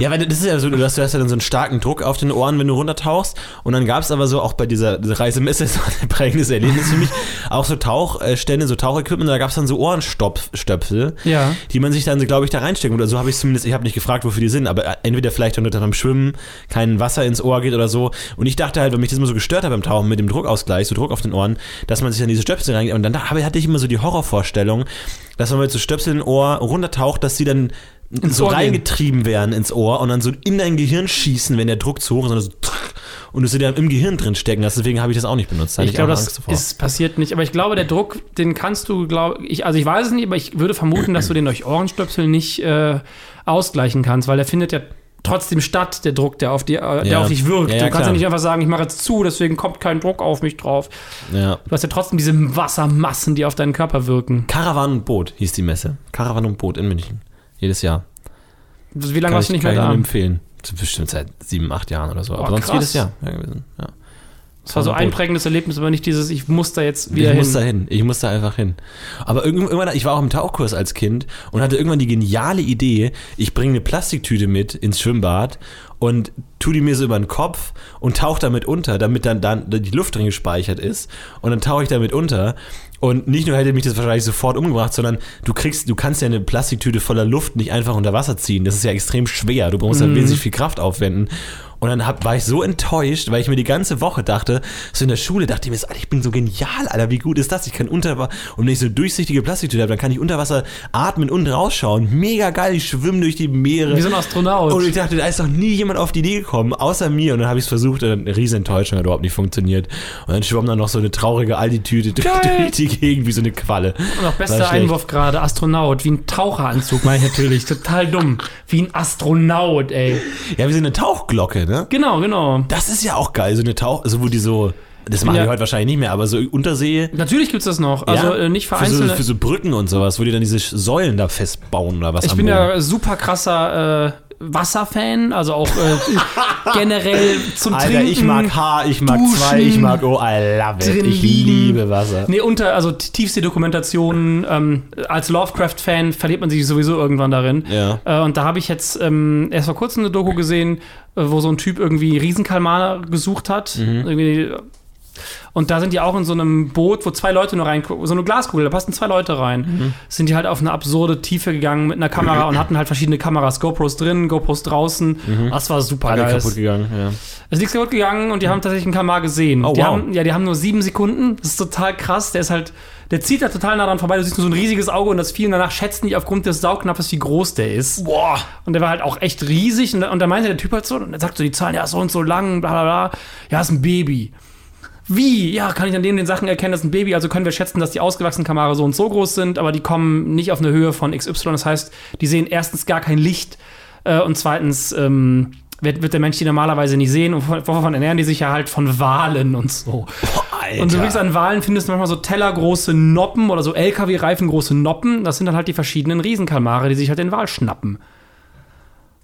Ja, weil das ist ja so, du hast, du hast ja dann so einen starken Druck auf den Ohren, wenn du runtertauchst. Und dann gab es aber so auch bei dieser dieser Reisemesse, das war ein prägendes Erlebnis für mich, auch so Tauchstände, so Tauchequipment, da gab es dann so Ohrenstöpsel, Ja. die man sich dann, so, glaube ich, da reinstecken. Oder so habe ich zumindest, ich habe nicht gefragt, wofür die sind, aber entweder vielleicht, wenn du dann beim Schwimmen kein Wasser ins Ohr geht oder so. Und ich dachte halt, weil mich das immer so gestört hat beim Tauchen mit dem Druckausgleich, so Druck auf den Ohren, dass man sich dann diese Stöpsel reingeht. Und dann da- aber hatte ich immer so die Horrorvorstellung, dass man mit so Stöpseln im Ohr runtertaucht, dass die dann Ins so Ohr gehen. reingetrieben werden ins Ohr und dann so in dein Gehirn schießen, wenn der Druck zu hoch ist, und, so und du sie dann im Gehirn drin stecken hast. Deswegen habe ich das auch nicht benutzt. Ich glaube, das ist passiert nicht. Aber ich glaube, der Druck, den kannst du, glaube ich, also ich weiß es nicht, aber ich würde vermuten, dass du den durch Ohrenstöpsel nicht äh, ausgleichen kannst, weil der findet ja trotzdem statt, der Druck, der auf, die, äh, der Ja. auf dich wirkt. Ja, ja, du kannst ja klar. nicht einfach sagen, ich mache jetzt zu, deswegen kommt kein Druck auf mich drauf. ja. Du hast ja trotzdem diese Wassermassen, die auf deinen Körper wirken. Caravan und Boot hieß die Messe. Caravan und Boot in München. Jedes Jahr. Wie lange Kann warst du ich, nicht mehr kann ich da? nur empfehlen. Bestimmt seit sieben, acht Jahren oder so. Aber Oh, sonst krass. jedes Jahr ja, gewesen. Ja. Das war so ein prägendes Erlebnis, aber nicht dieses, ich muss da jetzt wieder ich hin. muss da hin. Ich muss da einfach hin. Aber irgend- irgendwann, ich war auch im Tauchkurs als Kind und hatte irgendwann die geniale Idee, ich bringe eine Plastiktüte mit ins Schwimmbad und tu die mir so über den Kopf und tauche damit unter, damit dann, dann die Luft drin gespeichert ist. Und dann tauche ich damit unter. Und nicht nur hätte mich das wahrscheinlich sofort umgebracht, sondern du kriegst, du kannst ja eine Plastiktüte voller Luft nicht einfach unter Wasser ziehen. Das ist ja extrem schwer. Du brauchst ja wesentlich viel Kraft aufwenden. Und dann hab, war ich so enttäuscht, weil ich mir die ganze Woche dachte, so in der Schule dachte ich mir, Alter, ich bin so genial, Alter, wie gut ist das? Ich kann unter und wenn ich so durchsichtige Plastiktüte habe, dann kann ich unter Wasser atmen und rausschauen. Mega geil, ich schwimme durch die Meere. Wie so ein Astronaut. Und ich dachte, da ist doch nie jemand auf die Idee gekommen, außer mir. Und dann habe ich es versucht und eine riesen Enttäuschung hat überhaupt nicht funktioniert. Und dann schwamm dann noch so eine traurige Aldi-Tüte durch, durch die Gegend wie so eine Qualle. Und auch bester. Einwurf gerade, Astronaut, wie ein Taucheranzug, meine ich natürlich. Total dumm. Wie ein Astronaut, ey. Ja, wie so eine Tauchglocke, ne? Genau, genau. Das ist ja auch geil, so eine Tauch, also wo die so, das machen Ja. die heute wahrscheinlich nicht mehr, aber so Untersee. Natürlich gibt's das noch. Also ja, äh, nicht für so, für so Brücken und sowas, wo die dann diese Säulen da festbauen oder was ich bin Boden. ja super krasser äh, Wasserfan, also auch äh, generell zum Alter, Trinken. ich mag H, ich mag Duschen, zwei, ich mag Oh, I love it. Ich liebe Wasser. Nee, unter, also Tiefsee-Dokumentationen, ähm, als Lovecraft-Fan verliert man sich sowieso irgendwann darin. Ja. Äh, und da habe ich jetzt ähm, erst vor kurzem eine Doku gesehen, äh, wo so ein Typ irgendwie Riesenkalmar gesucht hat. Mhm. Irgendwie, und da sind die auch in so einem Boot, wo zwei Leute nur reingucken, so eine Glaskugel, da passen zwei Leute rein. Mhm. Sind die halt auf eine absurde Tiefe gegangen mit einer Kamera und hatten halt verschiedene Kameras, GoPros drin, GoPros draußen. Das war super Mhm. Alle geil. kaputt gegangen, ja. Es ist nichts kaputt gegangen und die haben tatsächlich einen Kalmar gesehen. Oh, die wow. haben, ja, die haben nur sieben Sekunden. Das ist total krass. Der ist halt, der zieht da total nah dran vorbei. Du siehst nur so ein riesiges Auge und das Vieh. Und danach schätzen die aufgrund des Saugnapfes, wie groß der ist. Boah. Und der war halt auch echt riesig. Und, da- und da meinte der Typ halt so, und er sagt so die Zahlen, ja, so und so lang, bla bla bla. Ja, ist ein Baby. Wie? Ja, kann ich an denen den Sachen erkennen, das ist ein Baby. Also können wir schätzen, dass die ausgewachsenen Kamare so und so groß sind, aber die kommen nicht auf eine Höhe von XY. Das heißt, die sehen erstens gar kein Licht äh, und zweitens ähm, wird, wird der Mensch die normalerweise nicht sehen. Und wovon ernähren die sich ja halt von Walen und so. Alter. Und du wirklich an Walen findest du manchmal so tellergroße Noppen oder so LKW-Reifen-große Noppen. Das sind dann halt die verschiedenen Riesenkalmare, die sich halt den Wal schnappen.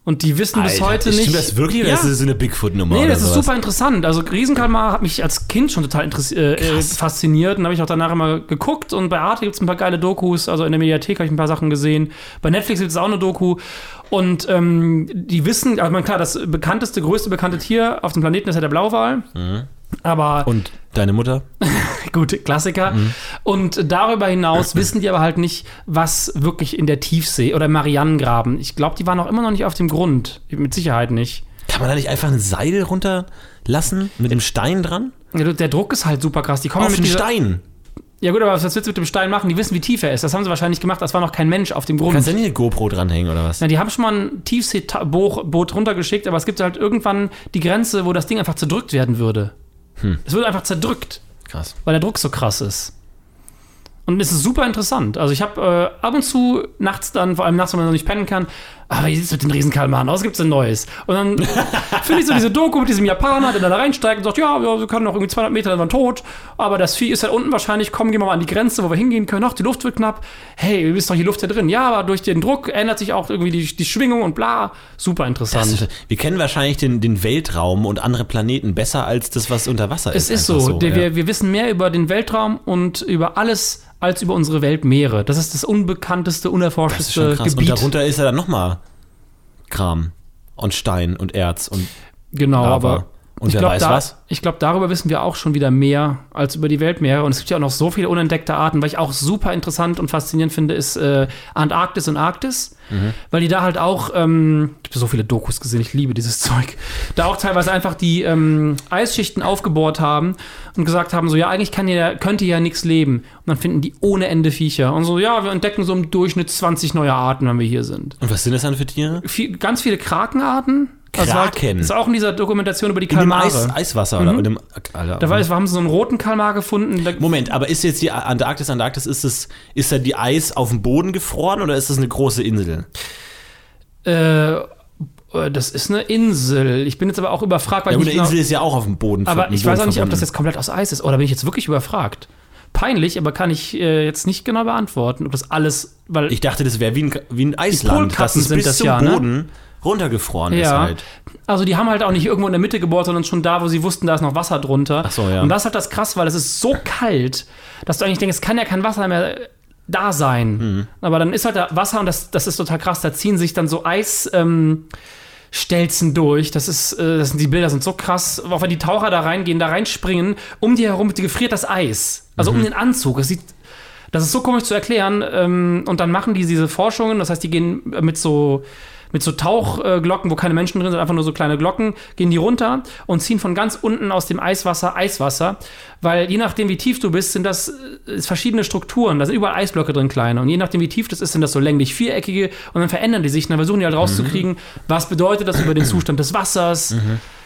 Und die wissen bis Alter, heute stimmt nicht. das wirklich Ja. ist das so eine Bigfoot-Nummer? Nee, das ist sowas? super interessant. Also Riesenkalmar hat mich als Kind schon total äh, äh, fasziniert. Und habe ich auch danach immer geguckt. Und bei Arte gibt es ein paar geile Dokus. Also in der Mediathek habe ich ein paar Sachen gesehen. Bei Netflix gibt es auch eine Doku. Und ähm, die wissen, also man, klar, das bekannteste, größte bekannte Tier auf dem Planeten ist ja der Blauwal. Aber Und deine Mutter? Gut, Klassiker. Mhm. Und darüber hinaus wissen die aber halt nicht, was wirklich in der Tiefsee oder im Marianengraben. Ich glaube, die waren auch immer noch nicht auf dem Grund. Mit Sicherheit nicht. Kann man da nicht einfach ein Seil runterlassen mit dem Stein dran? Ja, Der Druck ist halt super krass. Die kommen Auf den dieser, Stein. Ja gut, aber was willst du mit dem Stein machen? Die wissen, wie tief er ist. Das haben sie wahrscheinlich gemacht. Das war noch kein Mensch auf dem Grund. Kannst du nicht eine GoPro dranhängen oder was? Ja, die haben schon mal ein Tiefseeboot runtergeschickt, aber es gibt halt irgendwann die Grenze, wo das Ding einfach zerdrückt werden würde. Hm. Es wird einfach zerdrückt, Krass. weil der Druck so krass ist. Und es ist super interessant. Also ich habe äh, ab und zu nachts dann, vor allem nachts, wenn man noch nicht pennen kann, aber wie sieht es mit den Riesenkalmaren aus? Gibt's denn Neues? Und dann finde ich so diese Doku mit diesem Japaner, der da reinsteigt und sagt, ja, wir können noch irgendwie 200 Meter, dann waren tot, aber das Vieh ist halt unten wahrscheinlich, komm, gehen wir mal an die Grenze, wo wir hingehen können. Ach, die Luft wird knapp. Hey, wie ist doch die Luft hier drin? Ja, aber durch den Druck ändert sich auch irgendwie die, die Schwingung und bla. Super interessant. Das ist, wir kennen wahrscheinlich den, den Weltraum und andere Planeten besser als das, was unter Wasser ist. Es ist Einfach so. Der- ja. wir, wir wissen mehr über den Weltraum und über alles als über unsere Weltmeere. Das ist das unbekannteste, das unerforschteste krass. Gebiet. Und darunter ist ja dann nochmal Kram und Stein und Erz und genau, Lava. aber Und ich wer glaube, weiß da, was? ich glaub, darüber wissen wir auch schon wieder mehr als über die Weltmeere. Und es gibt ja auch noch so viele unentdeckte Arten. Was ich auch super interessant und faszinierend finde, ist äh, Antarktis und Arktis. Mhm. Weil die da halt auch, ähm, ich habe so viele Dokus gesehen, ich liebe dieses Zeug, da auch teilweise einfach die ähm, Eisschichten aufgebohrt haben und gesagt haben, so ja, eigentlich kann hier, könnte hier ja nichts leben. Und dann finden die ohne Ende Viecher. Und so, ja, wir entdecken so im Durchschnitt 20 neue Arten, wenn wir hier sind. Und was sind das dann für Tiere? Viel, ganz viele Krakenarten. Also halt- Kraken? ist auch in dieser Dokumentation über die In dem Kalmare. Eis, Eiswasser oder in dem, Alter. Da war, es- haben sie so einen roten Kalmar gefunden. Moment, aber ist jetzt die Antarktis, Antarktis, ist es, ist da die Eis auf dem Boden gefroren oder ist das eine große Insel? äh, das ist eine Insel. Ich bin jetzt aber auch überfragt, weil Ja, gut, nicht eine Insel ist ja auch auf dem Boden Aber ich Boden weiß auch nicht, ob verbunden. das jetzt komplett aus Eis ist. Oder bin ich jetzt wirklich überfragt? Peinlich, aber kann ich äh, jetzt nicht genau beantworten, ob das alles, weil Ich dachte, das wäre wie ein, wie ein Eisland. Das Polkappen ist sind bis das zum ja, ne? Runtergefroren ist Ja. halt. Also die haben halt auch nicht irgendwo in der Mitte gebohrt, sondern schon da, wo sie wussten, da ist noch Wasser drunter. Ach so, ja. Und das ist halt das krass, weil es ist so kalt, dass du eigentlich denkst, es kann ja kein Wasser mehr da sein. Mhm. Aber dann ist halt da Wasser und das, das ist total krass. Da ziehen sich dann so Eis. Ähm, Stelzen durch. Das ist, äh, das sind die Bilder sind so krass. Auch wenn die Taucher da reingehen, da reinspringen, um die herum gefriert das Eis. Also Mhm. um den Anzug. Das sieht, das ist so komisch zu erklären. Ähm, und dann machen die diese Forschungen. Das heißt, die gehen mit so mit so Tauchglocken, wo keine Menschen drin sind, einfach nur so kleine Glocken, gehen die runter und ziehen von ganz unten aus dem Eiswasser Eiswasser, weil je nachdem, wie tief du bist, sind das äh, verschiedene Strukturen. Da sind überall Eisblöcke drin, kleine. Und je nachdem, wie tief das ist, sind das so länglich viereckige und dann verändern die sich und dann versuchen die halt rauszukriegen, was bedeutet das über den Zustand des Wassers.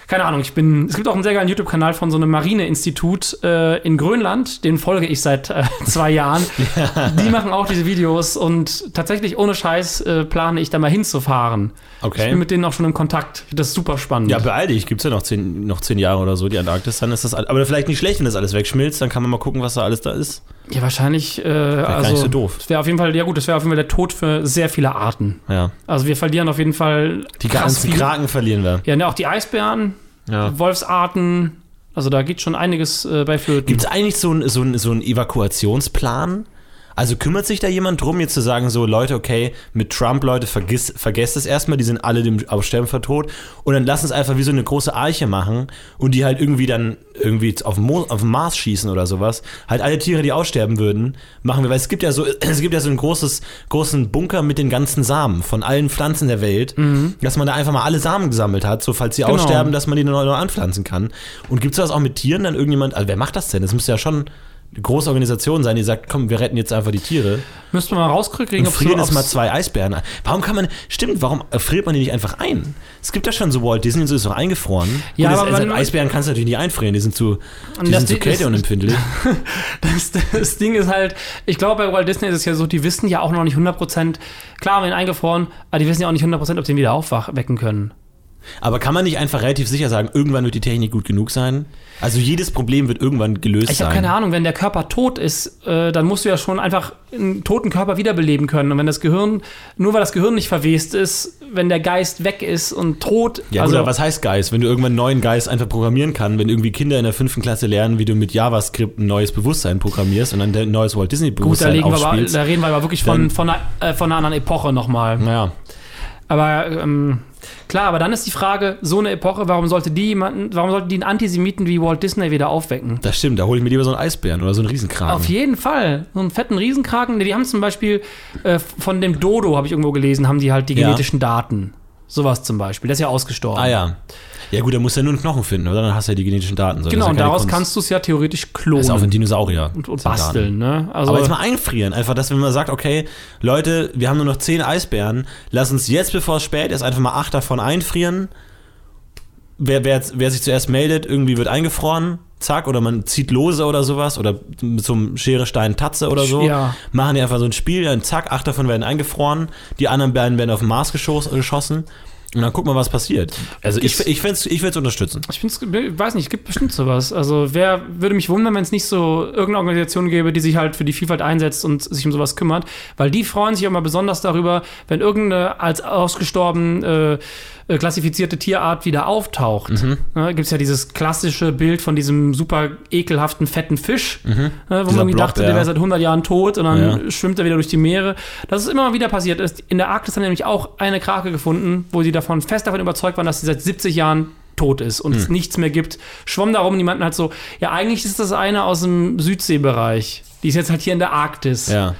Keine Ahnung, ich bin. Es gibt auch einen sehr geilen YouTube-Kanal von so einem Marineinstitut äh, in Grönland, den folge ich seit äh, zwei Jahren. Die machen auch diese Videos und tatsächlich ohne Scheiß äh, plane ich da mal hinzufahren. Okay. Ich bin mit denen auch schon im Kontakt. Das ist super spannend. Ja, beeil dich. Gibt es ja noch zehn, noch zehn Jahre oder so, die Antarktis. Dann ist das, aber vielleicht nicht schlecht, wenn das alles wegschmilzt. Dann kann man mal gucken, was da alles da ist. Ja, wahrscheinlich. Äh, also, nicht so doof. Das wäre auf jeden Fall, ja gut, das wäre auf jeden Fall der Tod für sehr viele Arten. Ja. Also wir verlieren auf jeden Fall Die ganzen viele- Kraken verlieren wir. Ja, ne, auch die Eisbären, Ja. Wolfsarten. Also da geht schon einiges äh, bei Flöten. Gibt es eigentlich so einen so ein- so einen Evakuationsplan? Also kümmert sich da jemand drum, jetzt zu sagen, so Leute, okay, mit Trump, Leute, vergiss, vergesst es erstmal, die sind alle dem Aussterben vertont und dann lass uns einfach wie so eine große Arche machen und die halt irgendwie dann irgendwie auf den, Mo auf den Mars schießen oder sowas. Halt alle Tiere, die aussterben würden, machen wir, weil es gibt ja so, es gibt ja so einen großes, großen Bunker mit den ganzen Samen von allen Pflanzen der Welt, dass man da einfach mal alle Samen gesammelt hat, so falls sie Genau. aussterben, dass man die neu, neu anpflanzen kann. Und gibt es das auch mit Tieren dann irgendjemand, also wer macht das denn? Das müsste ja schon eine große Organisation sein, die sagt, komm, wir retten jetzt einfach die Tiere. Müsste man mal rauskriegen, Und ob frieren jetzt mal zwei Eisbären ein. Warum kann man, stimmt, warum friert man die nicht einfach ein? Es gibt ja schon so Walt Disney, und so ist doch eingefroren. Ja, Gut, aber das, man- Eisbären kannst du natürlich nicht einfrieren, die sind zu, die das sind zu Ding ist- kälteunempfindlich. Das, das Ding ist halt, ich glaube, bei Walt Disney ist es ja so, die wissen ja auch noch nicht 100%, klar haben wir ihn eingefroren, aber die wissen ja auch nicht 100%, ob sie ihn wieder aufwecken können. Aber kann man nicht einfach relativ sicher sagen, irgendwann wird die Technik gut genug sein? Also jedes Problem wird irgendwann gelöst Ich habe sein. keine Ahnung, wenn der Körper tot ist, äh, dann musst du ja schon einfach einen toten Körper wiederbeleben können. Und wenn das Gehirn, nur weil das Gehirn nicht verwest ist, wenn der Geist weg ist und tot, Ja, also oder was heißt Geist? Wenn du irgendwann einen neuen Geist einfach programmieren kann, wenn irgendwie Kinder in der fünften Klasse lernen, wie du mit JavaScript ein neues Bewusstsein programmierst und dann ein neues Walt Disney gut, da, Bewusstsein legen wir aber, da reden wir aber wirklich von, von, einer, äh, von einer anderen Epoche nochmal. ja. Aber ähm, klar, aber dann ist die Frage, so eine Epoche, warum sollte die jemanden, warum sollten die einen Antisemiten wie Walt Disney wieder aufwecken? Das stimmt, da hole ich mir lieber so einen Eisbären oder so einen Riesenkragen. Auf jeden Fall. So einen fetten Riesenkraken. Die haben zum Beispiel äh, von dem Dodo, habe ich irgendwo gelesen, haben die halt die Ja. genetischen Daten. Sowas zum Beispiel. Der ist ja ausgestorben. Ah ja. Ja gut, da musst du ja nur einen Knochen finden, oder? Dann hast du ja die genetischen Daten. So, Genau, und ja keine daraus Kunst. kannst du es ja theoretisch klonen Das ist auch ein Dinosaurier. und, und basteln. Ne? Also, Aber jetzt mal einfrieren. Einfach, dass wenn man sagt, okay, Leute, wir haben nur noch zehn Eisbären, lass uns jetzt, bevor es spät ist, einfach mal acht davon einfrieren. Wer, wer, wer sich zuerst meldet, irgendwie wird eingefroren, zack, oder man zieht lose oder sowas, oder mit so einem Schere, Stein, Tatze oder so. Ja. Machen die einfach so ein Spiel, dann zack, acht davon werden eingefroren, die anderen beiden werden auf den Mars geschoss, geschossen. Und dann guck mal, was passiert. Also ich, ich, find's- ich will es unterstützen. ich find's, ich weiß nicht, es gibt bestimmt sowas. Also wer würde mich wundern, wenn es nicht so irgendeine Organisation gäbe, die sich halt für die Vielfalt einsetzt und sich um sowas kümmert. Weil die freuen sich immer besonders darüber, wenn irgendeine als ausgestorben äh, äh, klassifizierte Tierart wieder auftaucht. Mhm. Ne, Gibt es ja dieses klassische Bild von diesem super ekelhaften, fetten Fisch, ne, wo man Mhm. Irgendwie Blob, dachte, ja. der wäre seit 100 Jahren tot und dann Ja. schwimmt er wieder durch die Meere. Das ist immer mal wieder passiert. Ist- In der Arktis haben nämlich auch eine Krake gefunden, wo sie davon fest davon überzeugt waren, dass sie seit 70 Jahren tot ist und Hm. es nichts mehr gibt. Schwamm darum, die meinten halt so, ja, eigentlich ist das eine aus dem Südseebereich. Die ist jetzt halt hier in der Arktis. Ja.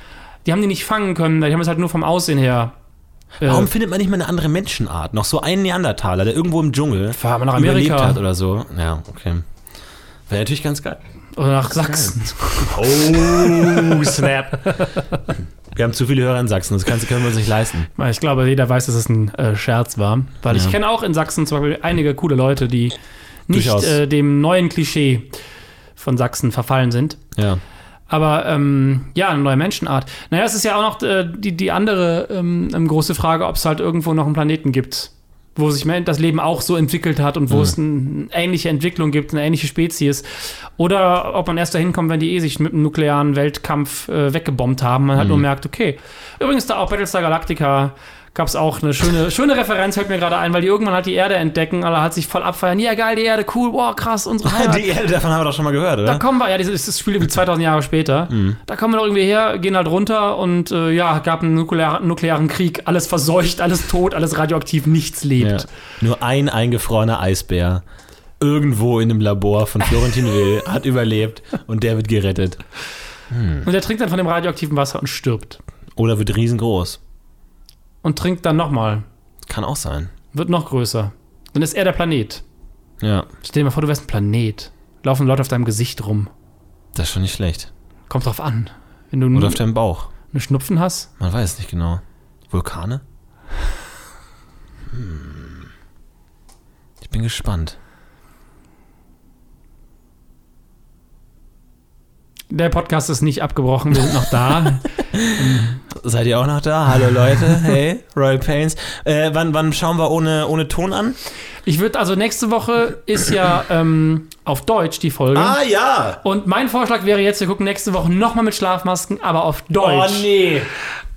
Die haben die nicht fangen können, die haben es halt nur vom Aussehen her. Äh, Warum findet man nicht mal eine andere Menschenart? Noch so einen Neandertaler, der irgendwo im Dschungel Fahren wir nach überlebt Amerika. hat oder so. Ja, okay. Wäre natürlich ganz geil. Oder nach Sachsen. Oh, Snap. Wir haben zu viele Hörer in Sachsen, das können wir uns nicht leisten. Ich glaube, jeder weiß, dass es ein äh, Scherz war. Weil ich Ja. kenne auch in Sachsen zum Beispiel einige coole Leute, die nicht äh, dem neuen Klischee von Sachsen verfallen sind. Ja. Aber ähm, ja, eine neue Menschenart. Naja, es ist ja auch noch äh, die, die andere ähm, ähm, große Frage, ob es halt irgendwo noch einen Planeten gibt, wo sich das Leben auch so entwickelt hat und wo Mhm. es eine ähnliche Entwicklung gibt, eine ähnliche Spezies. Oder ob man erst dahin kommt, wenn die eh sich mit einem nuklearen Weltkampf äh, weggebombt haben. Man halt Mhm. nur merkt, okay. Übrigens da auch Battlestar Galactica gab es auch eine schöne, schöne Referenz, fällt mir gerade ein, weil die irgendwann halt die Erde entdecken, alle halt sich voll abfeiern. Ja, geil, die Erde, cool, wow, krass, unsere Heimat. Die Erde, davon haben wir doch schon mal gehört, Da oder? kommen wir, ja, das ist das Spiel wie 2000 Jahre später. Mhm. Da kommen wir doch irgendwie her, gehen halt runter und äh, ja, gab einen nuklear, nuklearen Krieg. Alles verseucht, alles tot, alles radioaktiv, nichts lebt. Ja. Nur ein eingefrorener Eisbär irgendwo in einem Labor von Florentin Will hat überlebt und der wird gerettet. Und der trinkt dann von dem radioaktiven Wasser und stirbt. Oder wird riesengroß. Und trinkt dann nochmal. Kann auch sein. Wird noch größer. Dann ist er der Planet. Ja, Stell dir mal vor, du wärst ein Planet. Laufen Leute auf deinem Gesicht rum. das ist schon nicht schlecht. Kommt drauf an. Wenn du Oder auf deinem Bauch. Schnupfen hast, Man weiß es nicht genau. Vulkane? Hm. Ich bin gespannt. Der Podcast ist nicht abgebrochen, wir sind noch da. Seid ihr auch noch da? Hallo Leute, hey, Royal Pains. Äh, wann, wann schauen wir ohne, ohne Ton an? Ich würde, also nächste Woche ist ja ähm, auf Deutsch die Folge. Ah ja! Und mein Vorschlag wäre jetzt, wir gucken nächste Woche nochmal mit Schlafmasken, aber auf Deutsch. Oh nee!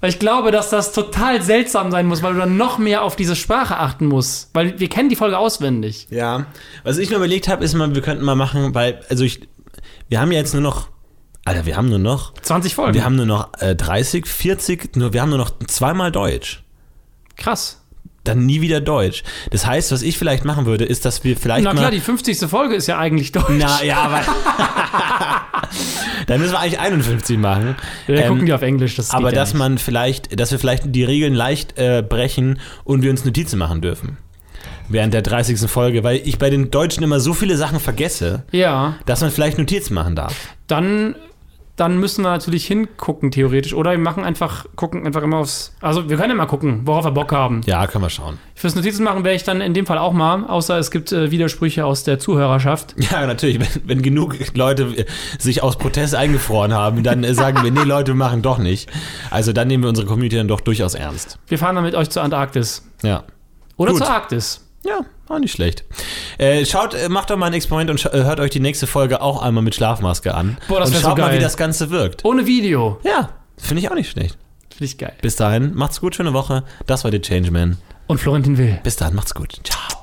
Weil ich glaube, dass das total seltsam sein muss, weil du dann noch mehr auf diese Sprache achten musst. Weil wir kennen die Folge auswendig. Ja. Was ich mir überlegt habe, ist mal, wir könnten mal machen, weil, also ich, wir haben ja jetzt nur noch, Alter, wir haben nur noch, 20 Folgen. wir haben nur noch äh, 30, 40, nur, wir haben nur noch zweimal Deutsch. Krass. Dann nie wieder Deutsch. Das heißt, was ich vielleicht machen würde, ist, dass wir vielleicht Na mal. klar, die 50. Folge ist ja eigentlich Deutsch. na, ja, aber. dann müssen wir eigentlich 51 machen. wir Ähm, gucken die auf Englisch, das aber ja dass nicht. man vielleicht, dass wir vielleicht die Regeln leicht äh, brechen und wir uns Notizen machen dürfen. Während der 30. Folge, weil ich bei den Deutschen immer so viele Sachen vergesse, Ja, dass man vielleicht Notizen machen darf. dann, dann müssen wir natürlich hingucken, theoretisch. Oder wir machen einfach, gucken einfach immer aufs. Also, wir können mal gucken, worauf wir Bock haben. Ja, können wir schauen. Fürs Notizen machen wäre ich dann in dem Fall auch mal, außer es gibt äh, Widersprüche aus der Zuhörerschaft. Ja, natürlich. Wenn, wenn genug Leute äh, sich aus Protest eingefroren haben, dann äh, sagen wir, nee, Leute, wir machen doch nicht. Also dann nehmen wir unsere Community dann doch durchaus ernst. Wir fahren dann mit euch zur Antarktis. Ja. Oder Gut. zur Arktis. Ja, war nicht schlecht. Äh, schaut, äh, macht doch mal ein Experiment und äh, hört euch die nächste Folge auch einmal mit Schlafmaske an. Boah, das und schaut so mal, wie geil. das Ganze wirkt. Ohne Video. Ja, finde ich auch nicht schlecht. Finde ich geil. Bis dahin, macht's gut, schöne Woche. Das war der Changeman. Und Florentin Will. Bis dahin, macht's gut. Ciao.